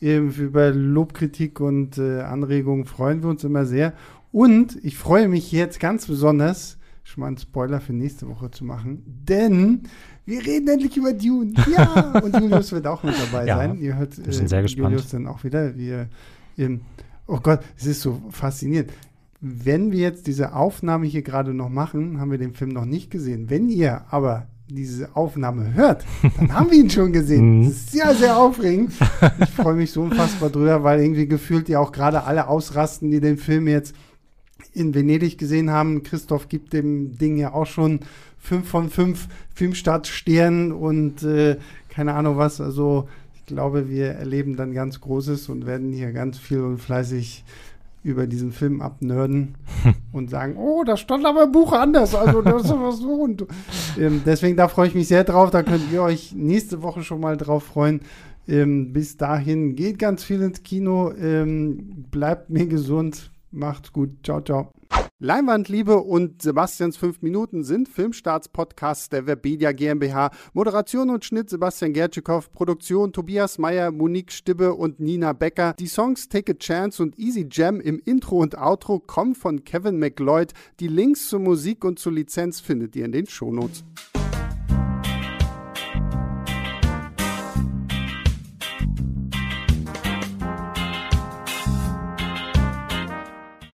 Ähm, über Lobkritik und äh, Anregungen freuen wir uns immer sehr. Und ich freue mich jetzt ganz besonders, schon mal einen Spoiler für nächste Woche zu machen, denn wir reden endlich über Dune. Ja, und Julius wird auch mit dabei ja, sein. Ihr hört wir sind äh, sehr gespannt. Julius dann auch wieder. Wir, ähm, oh Gott, es ist so faszinierend. Wenn wir jetzt diese Aufnahme hier gerade noch machen, haben wir den Film noch nicht gesehen. Wenn ihr aber diese Aufnahme hört, dann haben wir ihn schon gesehen. Mhm. Das ist sehr, sehr aufregend. Ich freue mich so unfassbar drüber, weil irgendwie gefühlt ja auch gerade alle ausrasten, die den Film jetzt in Venedig gesehen haben. Christoph gibt dem Ding ja auch schon fünf von fünf Filmstartsternen und äh, keine Ahnung was. Also ich glaube, wir erleben dann ganz Großes und werden hier ganz viel und fleißig über diesen Film abnörden und sagen, oh, das stand aber im Buch anders. Also das ist was so. Und, ähm, deswegen, da freue ich mich sehr drauf. Da könnt ihr euch nächste Woche schon mal drauf freuen. Ähm, bis dahin geht ganz viel ins Kino. Ähm, bleibt mir gesund. Macht's gut. Ciao, ciao. Leinwandliebe und Sebastians 5 Minuten sind Filmstarts-Podcasts der Webedia GmbH. Moderation und Schnitt Sebastian Gertschikow, Produktion Tobias Meyer, Monique Stibbe und Nina Becker. Die Songs Take a Chance und Easy Jam im Intro und Outro kommen von Kevin McLeod. Die Links zur Musik und zur Lizenz findet ihr in den Shownotes.